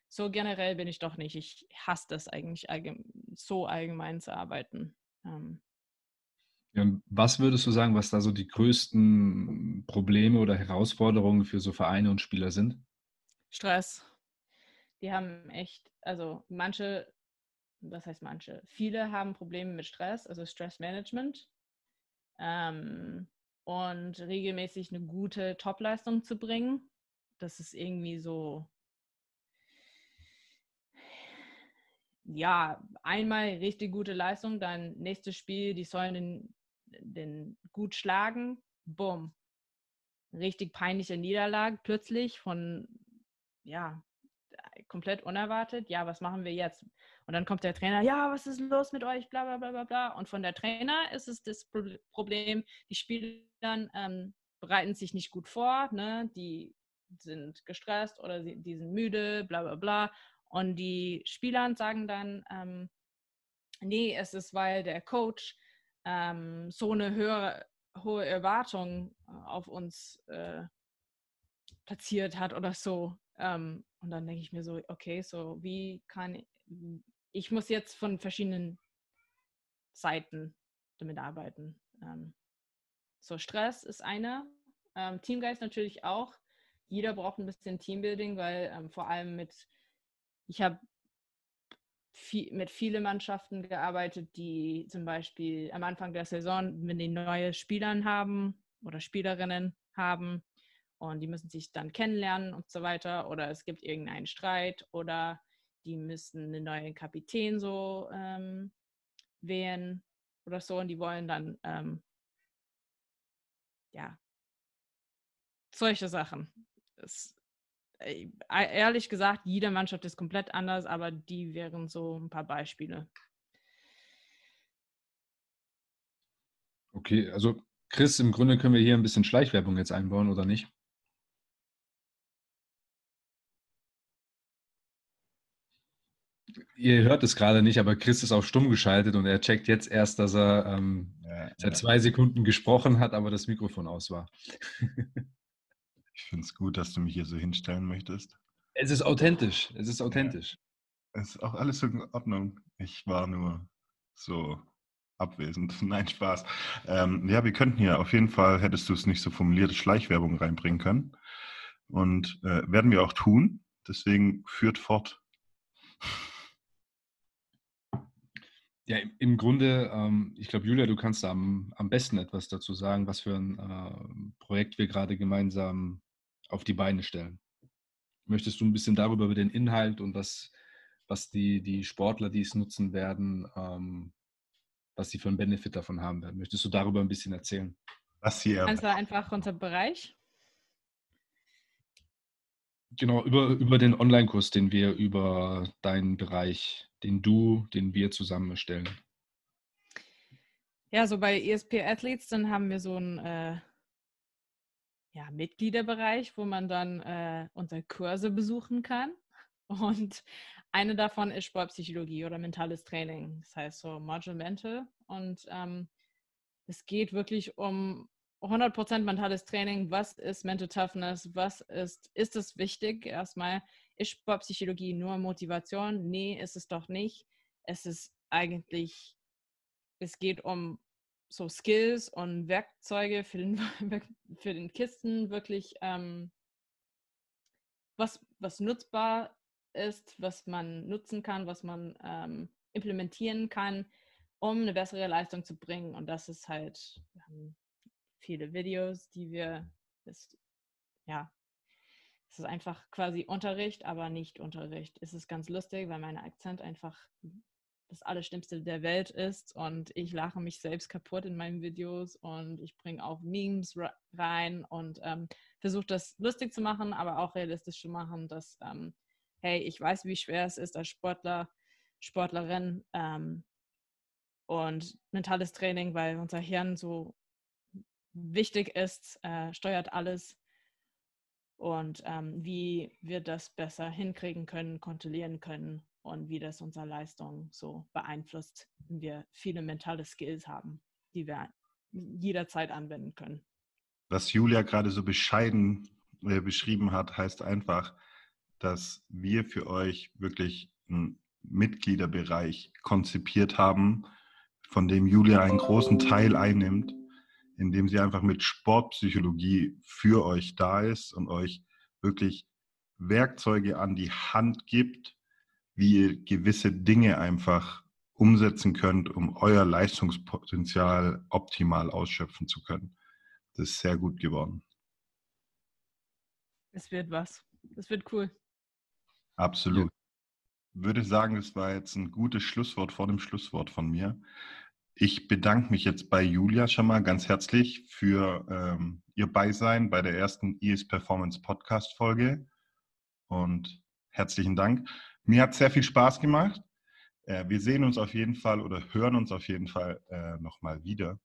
so generell bin ich doch nicht. Ich hasse das eigentlich allgemein, so allgemein zu arbeiten. Ähm, was würdest du sagen, was da so die größten Probleme oder Herausforderungen für so Vereine und Spieler sind? Stress. Die haben echt, also manche was heißt manche? Viele haben Probleme mit Stress, also Stressmanagement. Ähm, und regelmäßig eine gute Topleistung zu bringen. Das ist irgendwie so, ja, einmal richtig gute Leistung, dann nächstes Spiel, die sollen den, den gut schlagen, bumm. Richtig peinliche Niederlage plötzlich von, ja, komplett unerwartet. Ja, was machen wir jetzt? Und dann kommt der Trainer, ja, was ist los mit euch, bla bla bla bla bla. Und von der Trainer ist es das Problem, die Spieler ähm, bereiten sich nicht gut vor, ne? die sind gestresst oder die sind müde, bla bla bla. Und die Spieler sagen dann, ähm, nee, es ist, weil der Coach ähm, so eine höhere, hohe Erwartung äh, auf uns äh, platziert hat oder so. Ähm, und dann denke ich mir so, okay, so wie kann ich muss jetzt von verschiedenen Seiten damit arbeiten. Ähm, so Stress ist einer, ähm, Teamgeist natürlich auch. Jeder braucht ein bisschen Teambuilding, weil ähm, vor allem mit, ich habe viel, mit vielen Mannschaften gearbeitet, die zum Beispiel am Anfang der Saison, wenn die neue Spielern haben oder Spielerinnen haben und die müssen sich dann kennenlernen und so weiter oder es gibt irgendeinen Streit oder die müssen einen neuen Kapitän so ähm, wählen oder so und die wollen dann ähm, ja solche Sachen. Äh, ehrlich gesagt, jede Mannschaft ist komplett anders, aber die wären so ein paar Beispiele. Okay, also Chris, im Grunde können wir hier ein bisschen Schleichwerbung jetzt einbauen, oder nicht? Ihr hört es gerade nicht, aber Chris ist auf stumm geschaltet und er checkt jetzt erst, dass er ähm, ja, seit ja. zwei Sekunden gesprochen hat, aber das Mikrofon aus war. ich finde es gut, dass du mich hier so hinstellen möchtest. Es ist authentisch. Es ist authentisch. Ja. Es ist auch alles in Ordnung. Ich war nur so abwesend. Nein, Spaß. Ähm, ja, wir könnten hier auf jeden Fall, hättest du es nicht so formuliert, Schleichwerbung reinbringen können. und äh, werden wir auch tun. Deswegen führt fort. Ja, im Grunde, ähm, ich glaube, Julia, du kannst am, am besten etwas dazu sagen, was für ein äh, Projekt wir gerade gemeinsam auf die Beine stellen. Möchtest du ein bisschen darüber, über den Inhalt und was, was die, die Sportler, die es nutzen werden, ähm, was sie für einen Benefit davon haben werden? Möchtest du darüber ein bisschen erzählen? Was Kannst du einfach unser Bereich? Genau, über, über den Online-Kurs, den wir über deinen Bereich, den du, den wir zusammen erstellen. Ja, so bei ESP Athletes, dann haben wir so einen äh, ja, Mitgliederbereich, wo man dann äh, unsere Kurse besuchen kann. Und eine davon ist Sportpsychologie oder mentales Training. Das heißt so Module Mental. Und ähm, es geht wirklich um 100% mentales Training. Was ist Mental Toughness? Was ist, ist es wichtig? Erstmal, ist Sportpsychologie nur Motivation? Nee, ist es doch nicht. Es ist eigentlich, es geht um so Skills und Werkzeuge für den, für den Kisten, wirklich ähm, was, was nutzbar ist, was man nutzen kann, was man ähm, implementieren kann, um eine bessere Leistung zu bringen. Und das ist halt, wir haben viele Videos, die wir, ist, ja, es ist einfach quasi Unterricht, aber nicht Unterricht. Es ist ganz lustig, weil mein Akzent einfach das Allerschlimmste der Welt ist und ich lache mich selbst kaputt in meinen Videos und ich bringe auch Memes rein und ähm, versuche das lustig zu machen, aber auch realistisch zu machen, dass, ähm, hey, ich weiß, wie schwer es ist als Sportler, Sportlerin ähm, und mentales Training, weil unser Hirn so wichtig ist, äh, steuert alles und ähm, wie wir das besser hinkriegen können, kontrollieren können und wie das unsere Leistung so beeinflusst, wenn wir viele mentale Skills haben, die wir jederzeit anwenden können. Was Julia gerade so bescheiden äh, beschrieben hat, heißt einfach, dass wir für euch wirklich einen Mitgliederbereich konzipiert haben, von dem Julia einen großen Teil einnimmt indem sie einfach mit Sportpsychologie für euch da ist und euch wirklich Werkzeuge an die Hand gibt, wie ihr gewisse Dinge einfach umsetzen könnt, um euer Leistungspotenzial optimal ausschöpfen zu können. Das ist sehr gut geworden. Es wird was. Es wird cool. Absolut. Ich würde sagen, das war jetzt ein gutes Schlusswort vor dem Schlusswort von mir. Ich bedanke mich jetzt bei Julia schon mal ganz herzlich für ähm, ihr Beisein bei der ersten ES Performance Podcast Folge und herzlichen Dank. Mir hat sehr viel Spaß gemacht. Äh, wir sehen uns auf jeden Fall oder hören uns auf jeden Fall äh, nochmal wieder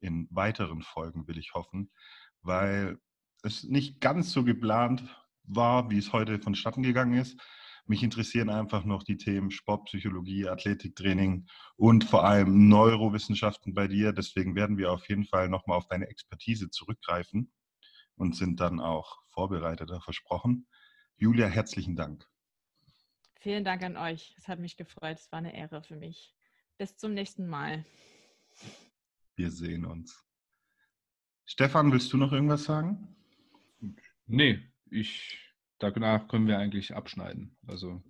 in weiteren Folgen, will ich hoffen, weil es nicht ganz so geplant war, wie es heute vonstatten gegangen ist. Mich interessieren einfach noch die Themen Sportpsychologie, Athletiktraining und vor allem Neurowissenschaften bei dir. Deswegen werden wir auf jeden Fall nochmal auf deine Expertise zurückgreifen und sind dann auch vorbereiteter versprochen. Julia, herzlichen Dank. Vielen Dank an euch. Es hat mich gefreut. Es war eine Ehre für mich. Bis zum nächsten Mal. Wir sehen uns. Stefan, willst du noch irgendwas sagen? Nee, ich danach können wir eigentlich abschneiden. Also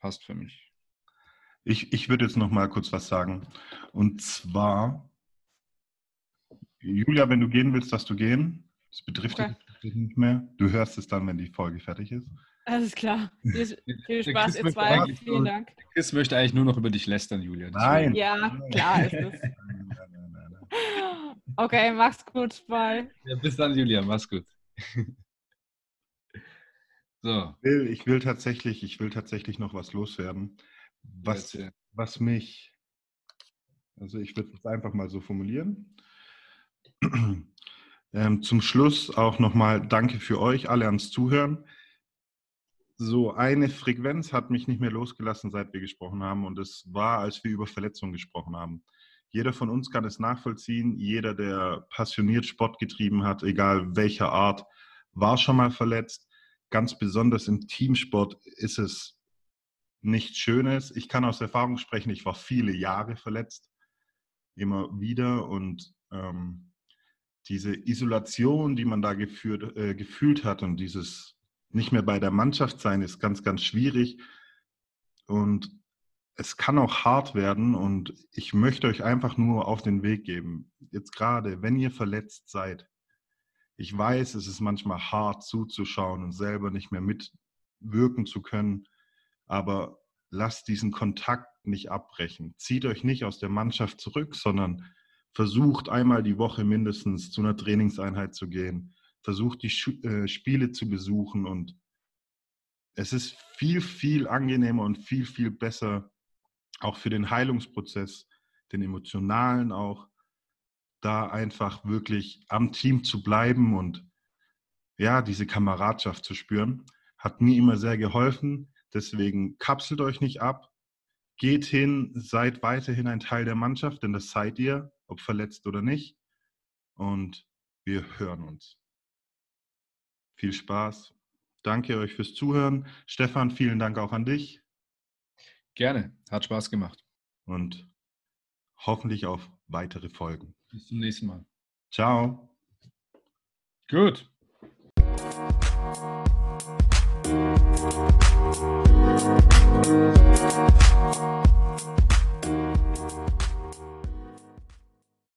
passt für mich. Ich, ich würde jetzt noch mal kurz was sagen. Und zwar, Julia, wenn du gehen willst, darfst du gehen. Das betrifft okay. dich nicht mehr. Du hörst es dann, wenn die Folge fertig ist. Alles klar. Viel, Spaß, ihr zwei. Vielen Dank. Chris möchte eigentlich nur noch über dich lästern, Julia. Nein. Ja, klar ist es. Okay, mach's gut. Bye. Ja, bis dann, Julia. Mach's gut. So. Ich will, ich will, tatsächlich, ich will tatsächlich noch was loswerden, was, was mich, also ich würde es einfach mal so formulieren. Ähm, zum Schluss auch nochmal Danke für euch alle ans Zuhören. So eine Frequenz hat mich nicht mehr losgelassen, seit wir gesprochen haben. Und es war, als wir über Verletzungen gesprochen haben. Jeder von uns kann es nachvollziehen. Jeder, der passioniert Sport getrieben hat, egal welcher Art, war schon mal verletzt ganz besonders im Teamsport ist es nichts Schönes. Ich kann aus Erfahrung sprechen, ich war viele Jahre verletzt, immer wieder und ähm, diese Isolation, die man da geführt, äh, gefühlt hat und dieses nicht mehr bei der Mannschaft sein, ist ganz, ganz schwierig. Und es kann auch hart werden und ich möchte euch einfach nur auf den Weg geben. Jetzt gerade, wenn ihr verletzt seid, ich weiß, es ist manchmal hart zuzuschauen und selber nicht mehr mitwirken zu können, aber lasst diesen Kontakt nicht abbrechen. Zieht euch nicht aus der Mannschaft zurück, sondern versucht einmal die Woche mindestens zu einer Trainingseinheit zu gehen. Versucht die äh, Spiele zu besuchen und es ist viel, viel angenehmer und viel, viel besser, auch für den Heilungsprozess, den emotionalen auch, da einfach wirklich am Team zu bleiben und ja, diese Kameradschaft zu spüren, hat mir immer sehr geholfen. Deswegen kapselt euch nicht ab, geht hin, seid weiterhin ein Teil der Mannschaft, denn das seid ihr, ob verletzt oder nicht. Und wir hören uns. Viel Spaß. Danke euch fürs Zuhören. Stefan, vielen Dank auch an dich. Gerne, hat Spaß gemacht. Und hoffentlich auf weitere Folgen. Bis zum nächsten Mal. Ciao. Gut. Thank you.